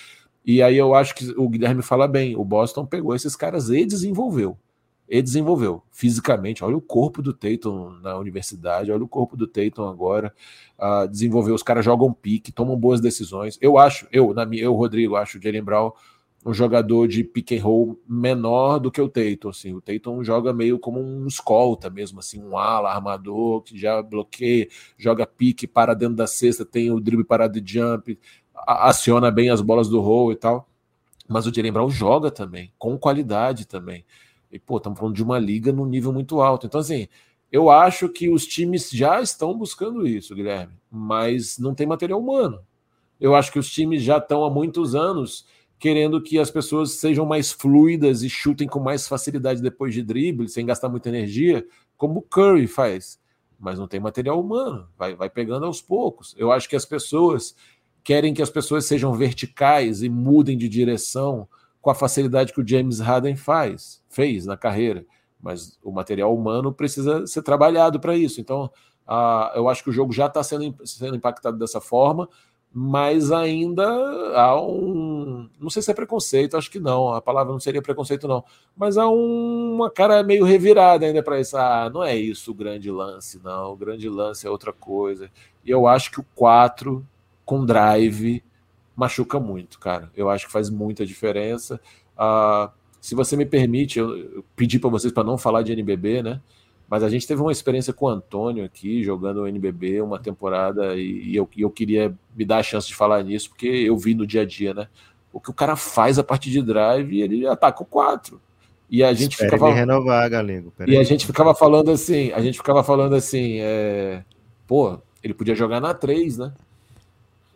E aí eu acho que o Guilherme fala bem, o Boston pegou esses caras e desenvolveu. E desenvolveu fisicamente. Olha o corpo do Tatum na universidade, olha o corpo do Tatum agora. Uh, desenvolveu, os caras jogam pique, tomam boas decisões. Eu acho, eu, na minha, eu, Rodrigo, acho o Jalen Brown um jogador de pick and roll menor do que o Tatum. Assim. O Tatum joga meio como um escolta mesmo, assim, um ala, armador, que já bloqueia, joga pique, para dentro da cesta, tem o drible para de jump, aciona bem as bolas do roll e tal. Mas o Jalen Brown joga também, com qualidade também. E, pô, estamos falando de uma liga no nível muito alto. Então, assim, eu acho que os times já estão buscando isso, Guilherme, mas não tem material humano. Eu acho que os times já estão há muitos anos querendo que as pessoas sejam mais fluidas e chutem com mais facilidade depois de drible, sem gastar muita energia, como o Curry faz. Mas não tem material humano, vai, vai pegando aos poucos. Eu acho que as pessoas querem que as pessoas sejam verticais e mudem de direção com a facilidade que o James Harden faz, fez na carreira. Mas o material humano precisa ser trabalhado para isso. Então, uh, eu acho que o jogo já está sendo, sendo impactado dessa forma mas ainda há um. Não sei se é preconceito, acho que não, a palavra não seria preconceito, não. Mas há um, uma cara meio revirada ainda para isso. Ah, não é isso o grande lance, não. O grande lance é outra coisa. E eu acho que o 4 com drive machuca muito, cara. Eu acho que faz muita diferença. Ah, se você me permite, eu, eu pedi para vocês para não falar de NBB, né? Mas a gente teve uma experiência com o Antônio aqui, jogando o NBB uma temporada, e, eu, eu queria me dar a chance de falar nisso, porque eu vi no dia a dia, né? O que o cara faz a partir de drive, ele ataca o 4. E a gente Espere ficava. renovar, Galego. e a gente ficava falando assim, a gente ficava falando assim, é... pô, ele podia jogar na 3, né?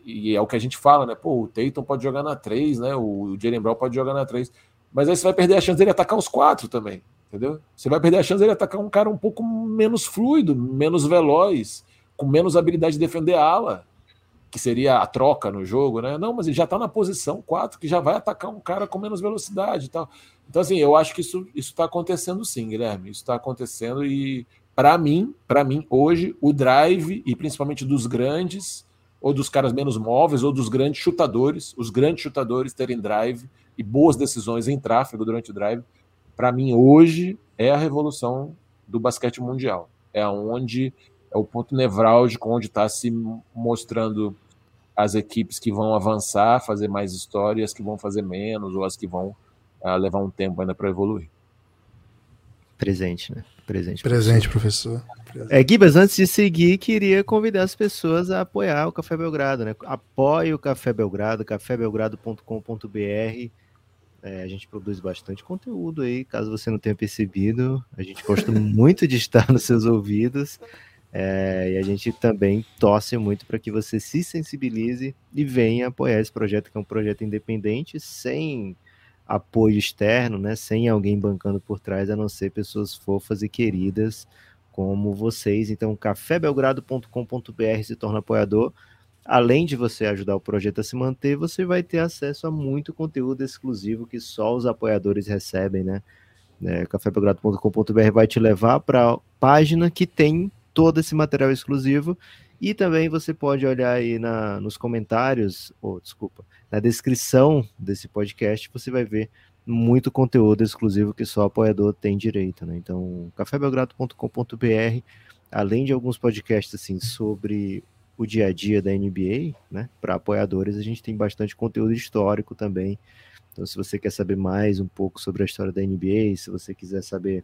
E é o que a gente fala, né? Pô, o Tatum pode jogar na 3, né? O Jalen Brown pode jogar na 3. Mas aí você vai perder a chance dele atacar os quatro também entendeu? Você vai perder a chance de atacar um cara um pouco menos fluido, menos veloz, com menos habilidade de defender a ala, que seria a troca no jogo, né? Não, mas ele já está na posição 4, que já vai atacar um cara com menos velocidade e tal. Então, assim, eu acho que isso está acontecendo sim, Guilherme. Isso está acontecendo e, para mim, para mim, hoje, o drive, e principalmente dos grandes, ou dos caras menos móveis, ou dos grandes chutadores, os grandes chutadores terem drive e boas decisões em tráfego durante o drive, para mim, hoje, é a revolução do basquete mundial. É onde é o ponto nevrálgico onde está se mostrando as equipes que vão avançar, fazer mais histórias, que vão fazer menos, ou as que vão uh, levar um tempo ainda para evoluir. Presente, né? Presente. Presente, professor. professor. É, Gibas, antes de seguir, queria convidar as pessoas a apoiar o Café Belgrado, né? Apoie o Café Belgrado, cafébelgrado.com.br. É, a gente produz bastante conteúdo aí, caso você não tenha percebido. A gente gosta muito de estar nos seus ouvidos. É, e a gente também torce muito para que você se sensibilize e venha apoiar esse projeto, que é um projeto independente, sem apoio externo, né, sem alguém bancando por trás, a não ser pessoas fofas e queridas como vocês. Então, cafébelgrado.com.br se torna apoiador além de você ajudar o projeto a se manter, você vai ter acesso a muito conteúdo exclusivo que só os apoiadores recebem, né? É, cafébelgrado.com.br vai te levar para a página que tem todo esse material exclusivo e também você pode olhar aí na, nos comentários, ou oh, desculpa, na descrição desse podcast, você vai ver muito conteúdo exclusivo que só apoiador tem direito, né? Então, cafébelgrado.com.br, além de alguns podcasts assim sobre o dia a dia da NBA, né? Para apoiadores, a gente tem bastante conteúdo histórico também. Então, se você quer saber mais um pouco sobre a história da NBA, se você quiser saber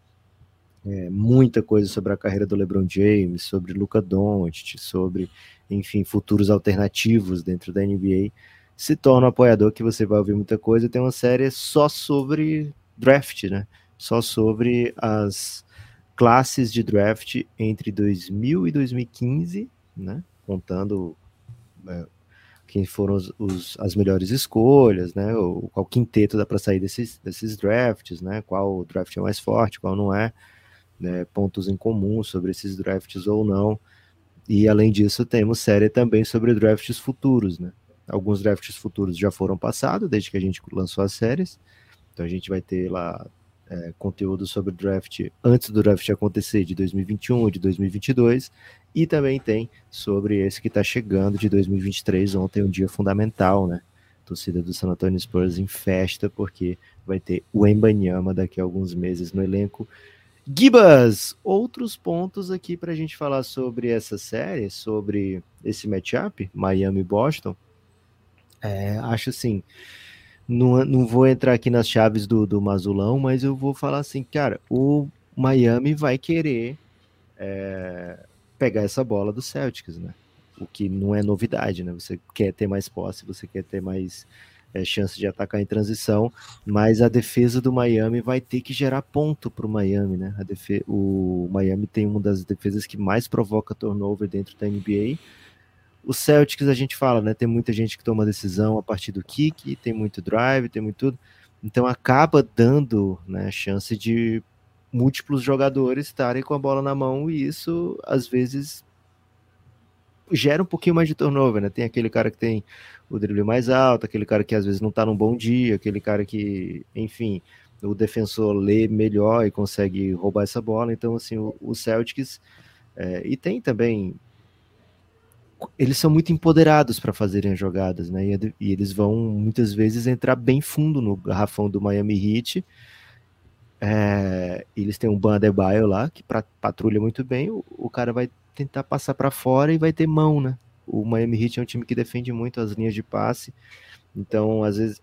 é, muita coisa sobre a carreira do LeBron James, sobre Luca Doncic, sobre, enfim, futuros alternativos dentro da NBA, se torna um apoiador que você vai ouvir muita coisa. Tem uma série só sobre draft, né? Só sobre as classes de draft entre 2000 e 2015, né? Contando é, quem foram os, os, as melhores escolhas, né? O, qual quinteto dá para sair desses, desses drafts, né? Qual draft é mais forte, qual não é né, pontos em comum sobre esses drafts ou não. E além disso, temos série também sobre drafts futuros, né? Alguns drafts futuros já foram passados desde que a gente lançou as séries. Então a gente vai ter lá é, conteúdo sobre draft antes do draft acontecer de 2021 de 2022 e também tem sobre esse que está chegando de 2023 ontem um dia fundamental né torcida do San Antonio Spurs em festa porque vai ter o Embanyama daqui a alguns meses no elenco Gibas, outros pontos aqui para a gente falar sobre essa série, sobre esse matchup, Miami-Boston. É, acho assim, não, não vou entrar aqui nas chaves do, do Mazulão, mas eu vou falar assim, cara, o Miami vai querer é, pegar essa bola do Celtics, né? O que não é novidade, né? Você quer ter mais posse, você quer ter mais é, chance de atacar em transição, mas a defesa do Miami vai ter que gerar ponto para o Miami, né? O Miami tem uma das defesas que mais provoca turnover dentro da NBA. O Celtics a gente fala, né? Tem muita gente que toma decisão a partir do kick, tem muito drive, tem muito tudo. Então acaba dando né, chance de múltiplos jogadores estarem com a bola na mão e isso às vezes gera um pouquinho mais de turnover, né? Tem aquele cara que tem o drible mais alto, aquele cara que às vezes não tá num bom dia, aquele cara que, enfim, o defensor lê melhor e consegue roubar essa bola. Então, assim, o, Celtics. É, e tem também. Eles são muito empoderados para fazerem as jogadas, né? E, e, eles vão muitas vezes entrar bem fundo no garrafão do Miami Heat. É, eles têm um Ban Adebayo lá que pra, patrulha muito bem. O, o cara vai tentar passar para fora e vai ter mão, né? O Miami Heat é um time que defende muito as linhas de passe. Então, às vezes,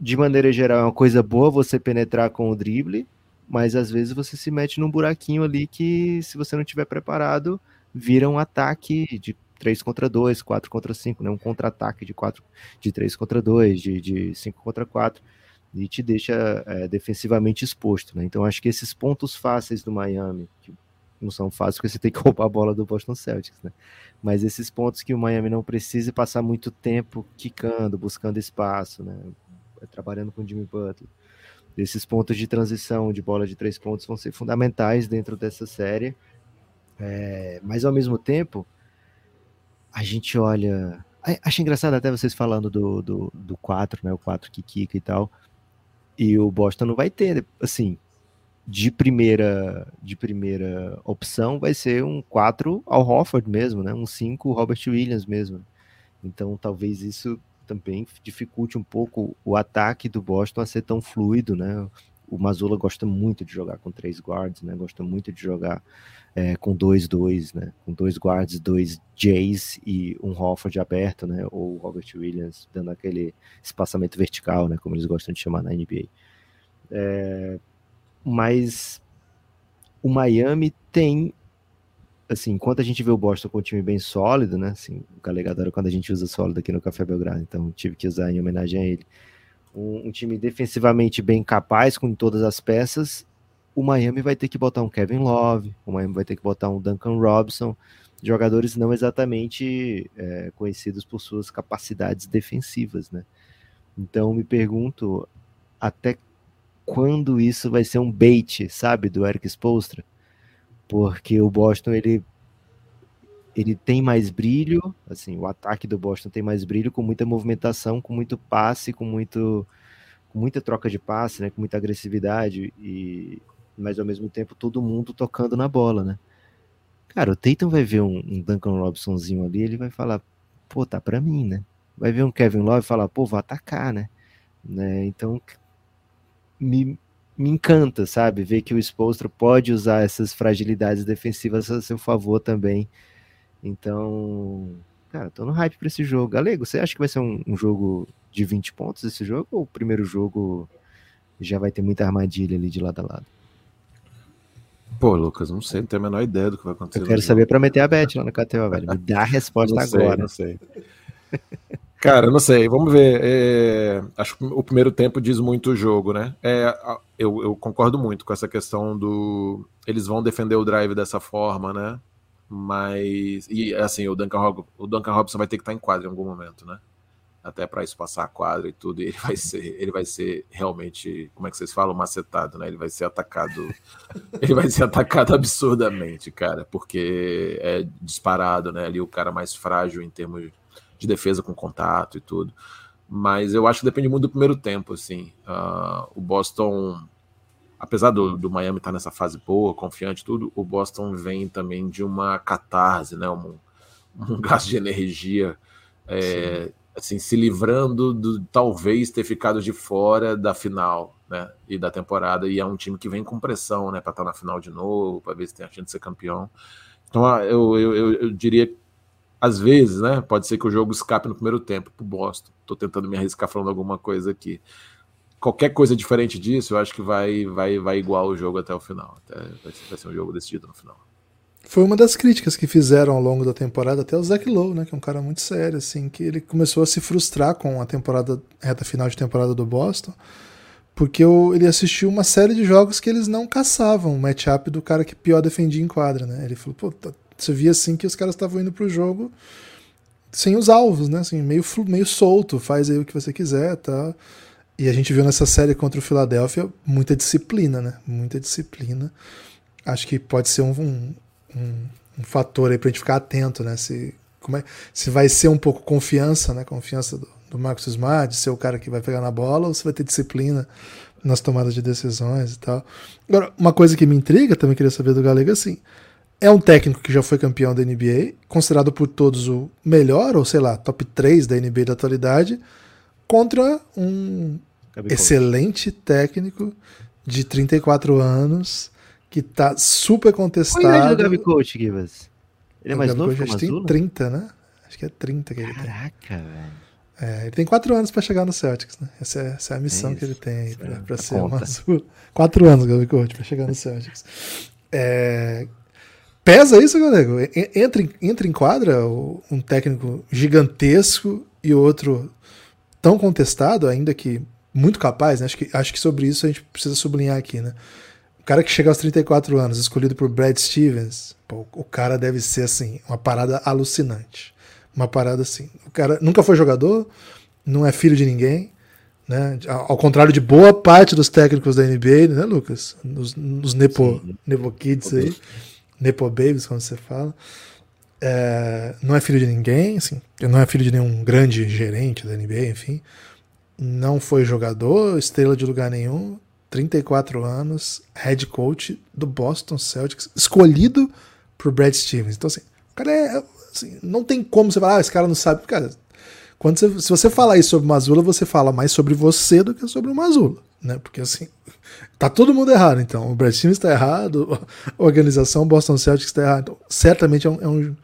de maneira geral, é uma coisa boa você penetrar com o drible, mas às vezes você se mete num buraquinho ali que, se você não estiver preparado, vira um ataque de 3 contra 2, 4 contra 5, né? um contra-ataque de 4, de 3 contra 2, de, de 5 contra 4, e te deixa é, defensivamente exposto. Né? Então, acho que esses pontos fáceis do Miami, que não são fáceis porque você tem que roubar a bola do Boston Celtics, né? Mas esses pontos que o Miami não precisa passar muito tempo quicando, buscando espaço, né? Trabalhando com o Jimmy Butler. Esses pontos de transição de bola de três pontos vão ser fundamentais dentro dessa série. É, mas ao mesmo tempo, a gente olha. Acho engraçado até vocês falando do, do, do 4, né? O 4 que quica e tal. E o Boston não vai ter, assim, de primeira de primeira opção vai ser um 4 ao Hofford mesmo, né? Um 5 Robert Williams mesmo. Então talvez isso também dificulte um pouco o ataque do Boston a ser tão fluido, né? O Mazula gosta muito de jogar com três guards, né? Gosta muito de jogar é, com dois dois, né? Com dois guards, dois Jays e um Hofford aberto, né? Ou Robert Williams dando aquele espaçamento vertical, né? Como eles gostam de chamar na NBA. É, mas o Miami tem assim, enquanto a gente vê o Boston com um time bem sólido, né? Assim, o Galega adora quando a gente usa sólido aqui no Café Belgrado, então tive que usar em homenagem a ele. Um, um, time defensivamente bem capaz com todas as peças. O Miami vai ter que botar um Kevin Love, o Miami vai ter que botar um Duncan Robinson, jogadores não exatamente é, conhecidos por suas capacidades defensivas, né? Então me pergunto até quando isso vai ser um bait, sabe, do Eric Spolstra, porque o Boston ele ele tem mais brilho, assim, o ataque do Boston tem mais brilho, com muita movimentação, com muito passe, com muito com muita troca de passe, né, com muita agressividade e mas ao mesmo tempo todo mundo tocando na bola, né? Cara, o Tatum vai ver um, um Duncan Robsonzinho ali, ele vai falar, pô, tá para mim, né? Vai ver um Kevin Love e falar, pô, vou atacar, né? né? Então me, me encanta, sabe? Ver que o Spolstra pode usar essas fragilidades defensivas a seu favor também. Então, cara, tô no hype para esse jogo. Galego, você acha que vai ser um, um, jogo de 20 pontos esse jogo? Ou o primeiro jogo já vai ter muita armadilha ali de lado a lado? Pô, Lucas, não sei, não tenho a menor ideia do que vai acontecer. Eu quero saber para meter a bet lá no KTO, velho. Me dá a resposta não agora. não sei. Cara, não sei, vamos ver. É, acho que o primeiro tempo diz muito o jogo, né? É, eu, eu, concordo muito com essa questão do. Eles vão defender o drive dessa forma, né? Mas. E assim, o Duncan, o Duncan Robson vai ter que estar em quadra em algum momento, né? Até para isso passar a quadra e tudo. E ele vai ser, ele vai ser realmente, como é que vocês falam, macetado, né? Ele vai ser atacado. ele vai ser atacado absurdamente, cara, porque é disparado, né? Ali o cara mais frágil em termos de defesa com contato e tudo. Mas eu acho que depende muito do primeiro tempo, assim. Uh, o Boston, apesar do, do Miami estar tá nessa fase boa, confiante tudo, o Boston vem também de uma catarse, né? Um, um gasto de energia, é, assim, se livrando do talvez ter ficado de fora da final, né? E da temporada. E é um time que vem com pressão, né? Para estar tá na final de novo, para ver se tem a chance de ser campeão. Então eu, eu, eu, eu diria às vezes, né? Pode ser que o jogo escape no primeiro tempo pro Boston. Tô tentando me arriscar falando alguma coisa aqui. Qualquer coisa diferente disso, eu acho que vai vai vai igual o jogo até o final. Até vai ser um jogo decidido no final. Foi uma das críticas que fizeram ao longo da temporada, até o Zach Lowe, né, que é um cara muito sério, assim, que ele começou a se frustrar com a temporada, reta final de temporada do Boston, porque ele assistiu uma série de jogos que eles não caçavam o matchup do cara que pior defendia em quadra, né? Ele falou, pô, tá, você via assim que os caras estavam indo pro jogo sem os alvos, né? Assim, meio, meio solto, faz aí o que você quiser, tá? E a gente viu nessa série contra o Philadelphia muita disciplina, né? Muita disciplina. Acho que pode ser um, um, um, um fator aí pra gente ficar atento, né? Se, como é, se vai ser um pouco confiança, né? Confiança do, do Marcos Smart, de ser o cara que vai pegar na bola, ou se vai ter disciplina nas tomadas de decisões e tal. Agora, uma coisa que me intriga, também queria saber do Galego, assim, é um técnico que já foi campeão da NBA, considerado por todos o melhor, ou sei lá, top 3 da NBA da atualidade, contra um excelente técnico de 34 anos que tá super contestado. Qual é o Gabi Coach, Givas? Ele é mais novo que o tem 30, né? Acho que é 30 que ele Caraca, tem. Caraca, velho. É, ele tem quatro anos para chegar no Celtics, né? Essa é, essa é a missão que ele tem aí para ser conta. uma azul. Quatro anos, Gabi Coach, para chegar no Celtics. É, Pesa isso, galego? Entra, entra em quadra um técnico gigantesco e outro tão contestado, ainda que muito capaz, né? Acho que, acho que sobre isso a gente precisa sublinhar aqui, né? O cara que chega aos 34 anos, escolhido por Brad Stevens, pô, o cara deve ser, assim, uma parada alucinante. Uma parada assim. O cara nunca foi jogador, não é filho de ninguém, né? Ao contrário de boa parte dos técnicos da NBA, né, Lucas? Nos, nos Nepo, Nepo Kids aí. Nepo Babies, como você fala. É, não é filho de ninguém, assim, não é filho de nenhum grande gerente da NBA, enfim. Não foi jogador, estrela de lugar nenhum, 34 anos, head coach do Boston Celtics, escolhido por Brad Stevens. Então, assim, o cara é. Assim, não tem como você falar, ah, esse cara não sabe. Cara, quando você, se você falar isso sobre o Mazula, você fala mais sobre você do que sobre o Mazula, né? Porque assim, Tá todo mundo errado, então. O Brad Stevens está errado, a organização Boston Celtics está errado. Então, certamente é um, é um,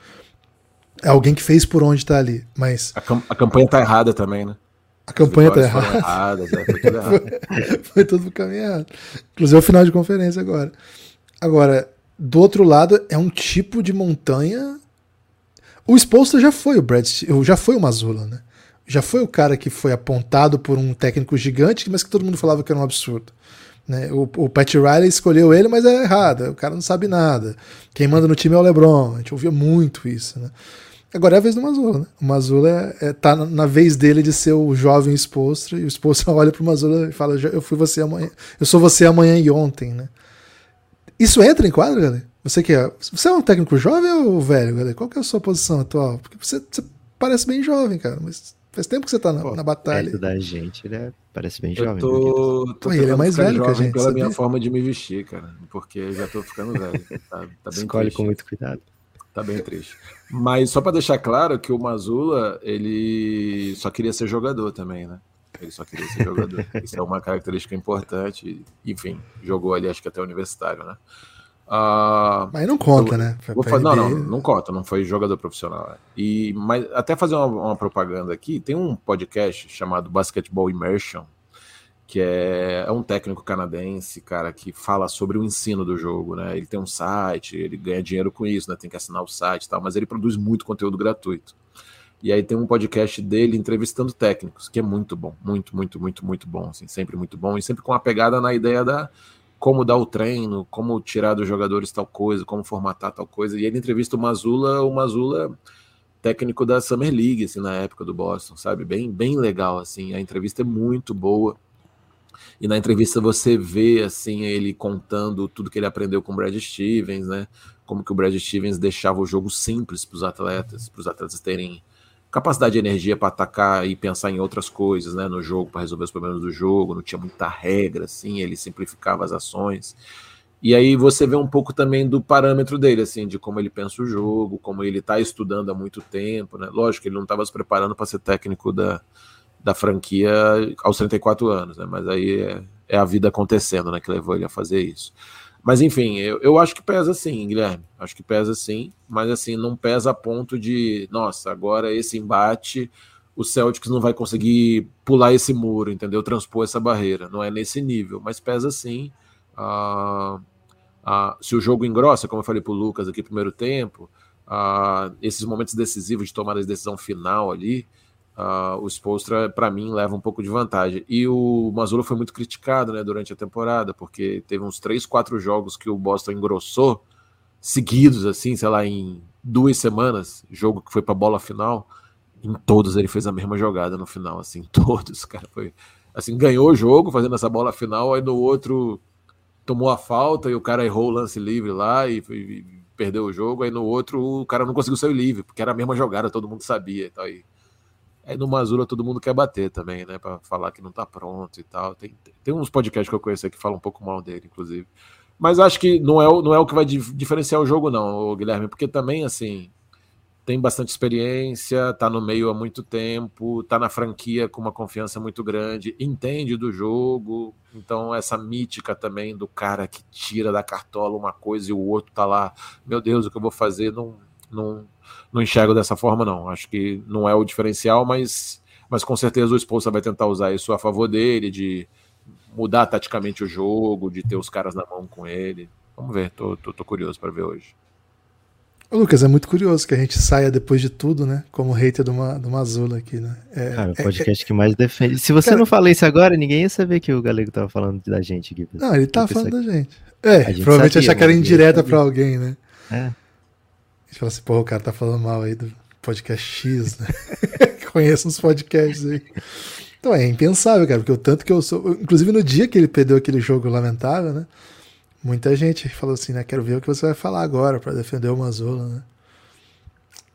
é alguém que fez por onde está ali. Mas a, a campanha está errada também, né? A campanha está errada. Erradas, é, foi, tudo errado. foi, foi tudo pro caminho errado. Inclusive é o final de conferência agora. Agora, do outro lado, é um tipo de montanha. O Spolster já foi o Brad, já foi o Mazula, né? Já foi o cara que foi apontado por um técnico gigante, mas que todo mundo falava que era um absurdo. Né? O, o Pat Riley escolheu ele, mas é errado. O cara não sabe nada. Quem manda no time é o LeBron. A gente ouvia muito isso. Né? Agora é a vez do Mazula. Né? O Mazula é, é, tá na, vez dele de ser o jovem Spolstra, e o Spolstra olha pro Mazula e fala: Eu fui você amanhã, eu sou você amanhã e ontem. Né? Isso entra em quadro, galera? Você que é. Você é um técnico jovem ou velho, galera? Qual que é a sua posição atual? Porque você, você parece bem jovem, cara, mas faz tempo que você tá na, Pô, na batalha. Perto da gente, ele é, parece bem jovem. Eu tô, tô Pô, ele é mais velho que a gente. Pela sabia? minha forma de me vestir, cara. Porque já tô ficando velho. Tá, tá bem Escolhe triste. com muito cuidado. Tá bem triste. Mas só para deixar claro que o Mazula, ele só queria ser jogador também, né? Ele só queria ser jogador. Isso é uma característica importante. Enfim, jogou ali, acho que até universitário, né? Uh, mas não conta, eu, né? Fazer, não, não, não conta, não foi jogador profissional. E, mas até fazer uma, uma, propaganda aqui, tem um podcast chamado Basketball Immersion, que é, é, um técnico canadense, cara, que fala sobre o ensino do jogo, né? Ele tem um site, ele ganha dinheiro com isso, né? Tem que assinar o site e tal, mas ele produz muito conteúdo gratuito. E aí tem um podcast dele entrevistando técnicos, que é muito bom, muito, muito, muito, muito bom, assim, sempre muito bom, e sempre com uma pegada na ideia da como dar o treino, como tirar dos jogadores tal coisa, como formatar tal coisa. E ele entrevista o Mazula, o Mazula técnico da Summer League, assim, na época do Boston, sabe? Bem, bem legal, assim. A entrevista é muito boa. E na entrevista você vê, assim, ele contando tudo que ele aprendeu com o Brad Stevens, né? Como que o Brad Stevens deixava o jogo simples para os atletas, para os atletas terem capacidade de energia para atacar e pensar em outras coisas, né, no jogo, para resolver os problemas do jogo, não tinha muita regra, assim, ele simplificava as ações. E aí você vê um pouco também do parâmetro dele, assim, de como ele pensa o jogo, como ele está estudando há muito tempo, né? Lógico, ele não estava se preparando para ser técnico da, da franquia aos 34 anos, né? Mas aí é, é a vida acontecendo, né, que levou ele a fazer isso. Mas enfim, eu, eu acho que pesa sim, Guilherme. Acho que pesa sim, mas assim, não pesa a ponto de, nossa, agora esse embate, o Celtics não vai conseguir pular esse muro, entendeu? Transpor essa barreira. Não é nesse nível, mas pesa sim. Ah, ah, se o jogo engrossa, como eu falei para o Lucas aqui, primeiro tempo, ah, esses momentos decisivos de tomada de decisão final ali, Uh, o Spolstra, para mim, leva um pouco de vantagem. E o Mazzulla foi muito criticado né, durante a temporada, porque teve uns três, quatro jogos que o Boston engrossou, seguidos, assim, sei lá, em duas semanas, jogo que foi para bola final, em todos ele fez a mesma jogada no final, assim, todos, cara, foi assim, ganhou o jogo fazendo essa bola final, aí no outro tomou a falta e o cara errou o lance livre lá e, e perdeu o jogo, aí no outro o cara não conseguiu sair livre, porque era a mesma jogada, todo mundo sabia, então aí Aí no Mazula todo mundo quer bater também, né? Para falar que não tá pronto e tal. Tem, tem uns podcasts que eu conheço que falam um pouco mal dele, inclusive. Mas acho que não é, não é o que vai diferenciar o jogo, não, Guilherme, porque também, assim, tem bastante experiência, tá no meio há muito tempo, tá na franquia com uma confiança muito grande, entende do jogo. Então, essa mítica também do cara que tira da cartola uma coisa e o outro tá lá, meu Deus, o que eu vou fazer? Não, não, não enxergo dessa forma, não. Acho que não é o diferencial, mas, mas com certeza o Spolstra vai tentar usar isso a favor dele, de mudar taticamente o jogo, de ter os caras na mão com ele. Vamos ver, tô, tô, tô curioso para ver hoje. Lucas, é muito curioso que a gente saia depois de tudo, né? Como hater do, Ma, do Mazula aqui, né? É, cara, o é, podcast é, que mais defende. Se você cara, não falar isso agora, ninguém ia saber que o Galego tava falando da gente aqui. Não, ele tá falando da gente. É, gente provavelmente sabia, achar que era indireta para alguém, né? É gente fala assim, pô, o cara tá falando mal aí do podcast X, né? Conheço uns podcasts aí. Então é impensável, cara, porque o tanto que eu sou. Inclusive no dia que ele perdeu aquele jogo lamentável, né? Muita gente falou assim, né? Quero ver o que você vai falar agora para defender o Mazola, né?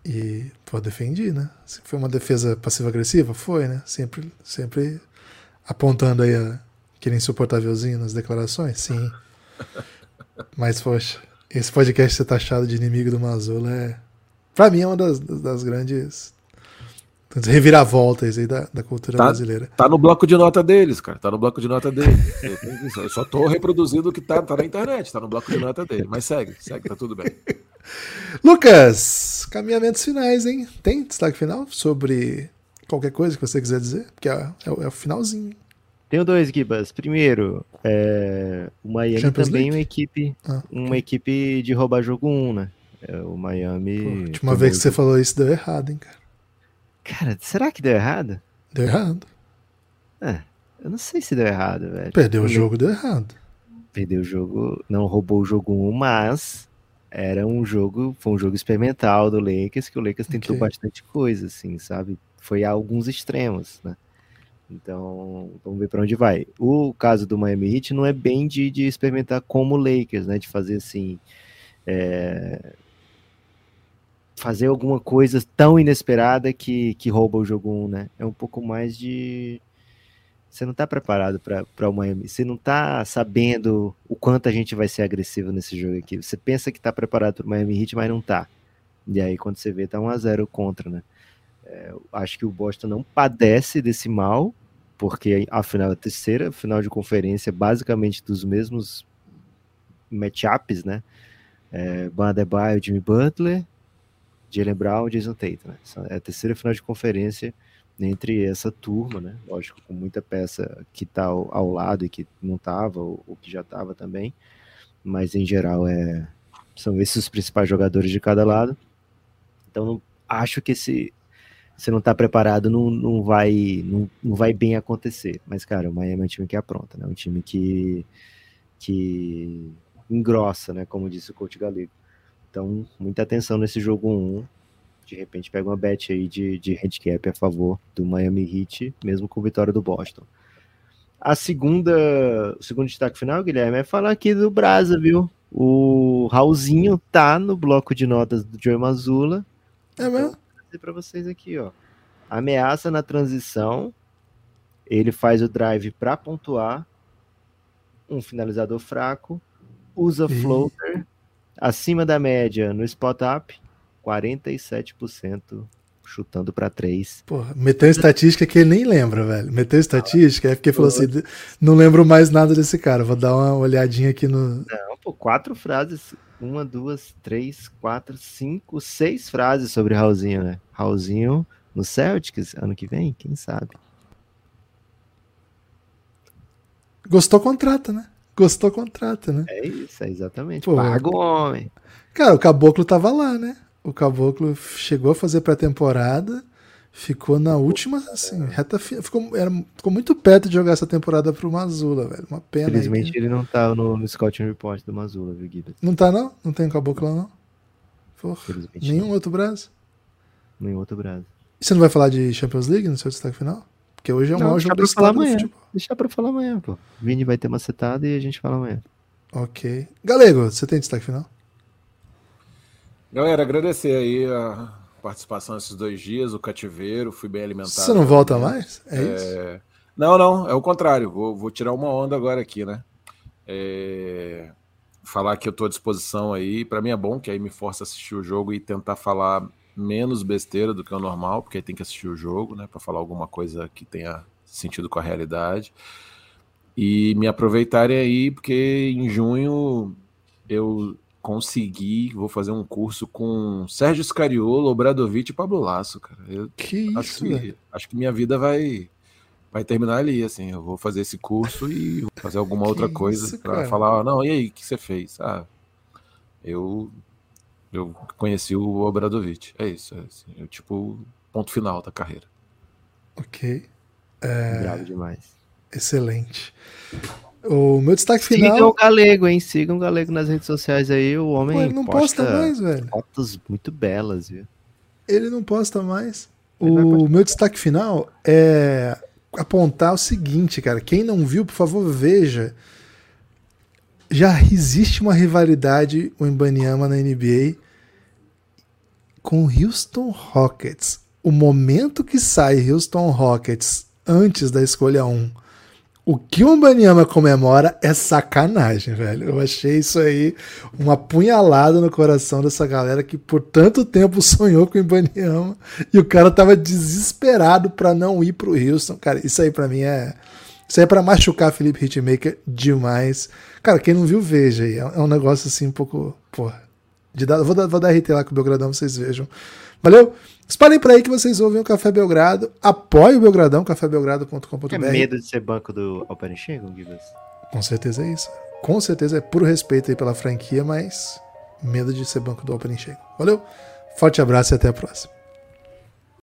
E, pô, defendi, né? Foi uma defesa passiva-agressiva? Foi, né? Sempre, sempre apontando aí a, aquele insuportávelzinho nas declarações? Sim. Mas, poxa, esse podcast ser taxado de inimigo do Mazula é. Pra mim é uma das, das grandes reviravoltas aí da, da cultura tá, brasileira. Tá no bloco de nota deles, cara. Tá no bloco de nota dele. Eu só tô reproduzindo o que tá, tá na internet, tá no bloco de nota dele. Mas segue, segue, tá tudo bem. Lucas, caminhamentos finais, hein? Tem destaque final sobre qualquer coisa que você quiser dizer? Porque é, é, é o finalzinho. Tenho dois Gibas. Primeiro, é, o Miami Champions também é uma equipe, ah, uma equipe de roubar jogo 1, né? É, o Miami. Pô, última vez que você falou isso deu errado, hein, cara? Cara, será que deu errado? Deu errado. É, eu não sei se deu errado, velho. Perdeu o jogo, deu errado. Perdeu o jogo, não roubou o jogo 1, mas era um jogo, foi um jogo experimental do Lakers, que o Lakers tentou okay. bastante coisa, assim, sabe? Foi a alguns extremos, né? Então, vamos ver para onde vai. O caso do Miami Heat não é bem de, de experimentar como Lakers, né? De fazer assim, é, fazer alguma coisa tão inesperada que, que rouba o jogo 1, né? É um pouco mais de. Você não tá preparado para o Miami. Você não tá sabendo o quanto a gente vai ser agressivo nesse jogo aqui. Você pensa que tá preparado para o Miami Heat, mas não tá. E aí, quando você vê, tá 1x0 contra, né? É, acho que o Boston não padece desse mal, porque a final é a terceira final de conferência, basicamente dos mesmos matchups, né? É, Bandebaio, Jimmy Butler, Jalen Brown Jason Tatum. Né? É a terceira final de conferência entre essa turma, né? Lógico, com muita peça que está ao, ao, lado e que não estava, ou, ou, que já estava também. Mas em geral é, são esses os principais jogadores de cada lado. Então acho que esse você não está preparado, não, não, vai, não, não vai bem acontecer. Mas, cara, o Miami é um time que apronta, né? Um time que, que engrossa, né? Como disse o coach Galego. Então, muita atenção nesse jogo 1. De repente pega uma bet aí de, de handicap a favor do Miami Heat, mesmo com vitória do Boston. A segunda, o segundo destaque final, Guilherme, é falar aqui do Brasa, viu? O Raulzinho tá no bloco de notas do Joey Mazula. É mesmo? Dizer para vocês aqui, ó. Ameaça na transição. Ele faz o drive para pontuar. Um finalizador fraco. Usa floater Acima da média no spot up, 47% chutando para 3. Porra, meteu estatística que ele nem lembra, velho. Meteu estatística, é porque falou assim: não lembro mais nada desse cara. Vou dar uma olhadinha aqui no. Não, pô, quatro frases. Uma, duas, três, quatro, cinco, seis frases sobre Raulzinho, né? Raulzinho no Celtics ano que vem, quem sabe? Gostou, contrata, né? Gostou, contrata, né? É isso, é exatamente. Pô, Paga o homem. Cara, o Caboclo tava lá, né? O Caboclo chegou a fazer pré-temporada, ficou na última, assim, reta ficou, era, ficou muito perto de jogar essa temporada pro Mazula, velho. Uma pena. Infelizmente ele não tá no, no Scouting Report do Mazula, viu, Guida? Não tá, não? Não tem Caboclo lá, não? Porra, nenhum não. outro braço? Nenhum outro braço. E você não vai falar de Champions League no seu destaque final? Porque hoje é o maior jogo do falar amanhã. Deixa pra falar amanhã, pô. Vini vai ter uma setada e a gente fala amanhã. Ok. Galego, você tem destaque final? Galera, agradecer aí a participação esses dois dias, o cativeiro, fui bem alimentado. Você não volta mais? É, é, isso? Não, não, é o contrário. Vou, vou tirar uma onda agora aqui, né? É... Falar que eu tô à disposição aí. Para mim é bom, que aí me força a assistir o jogo e tentar falar menos besteira do que o normal, porque aí tem que assistir o jogo, né, para falar alguma coisa que tenha sentido com a realidade. E me aproveitarem aí, porque em junho eu consegui, vou fazer um curso com Sérgio Scariolo, Obradovic e Pablo Lasso, cara. Eu que acho isso, que, acho que minha vida vai vai terminar ali, assim, eu vou fazer esse curso e fazer alguma outra coisa para falar, ah, não, e aí, o que você fez? Ah, eu eu conheci o Obradovic. É isso. É assim, eu, tipo, ponto final da carreira. Ok. É... Bravo demais. Excelente. O meu destaque final. Sigam o Galego, hein? Sigam o Galego nas redes sociais aí. O homem Pô, ele não posta, posta mais, velho. Fotos muito belas, viu? Ele não posta mais. o meu destaque final é apontar o seguinte, cara. Quem não viu, por favor, veja já existe uma rivalidade o Embanyama na NBA com o Houston Rockets. O momento que sai Houston Rockets antes da escolha 1, o que o Embanyama comemora é sacanagem, velho. Eu achei isso aí uma punhalada no coração dessa galera que por tanto tempo sonhou com o Embanyama e o cara tava desesperado para não ir pro Houston. Cara, isso aí para mim é isso aí é pra machucar Felipe Hitmaker demais. Cara, quem não viu, veja aí. É um negócio assim um pouco. Porra. De dar, vou, dar, vou dar RT lá com o Belgradão, vocês vejam. Valeu? Espalhem por aí que vocês ouvem o Café Belgrado. Apoie o Belgradão, cafébelgrado.com.br. É medo de ser banco do Alperenchego, Gibas? Com certeza é isso. Com certeza é puro respeito aí pela franquia, mas medo de ser banco do Alperenchego. Valeu? Forte abraço e até a próxima.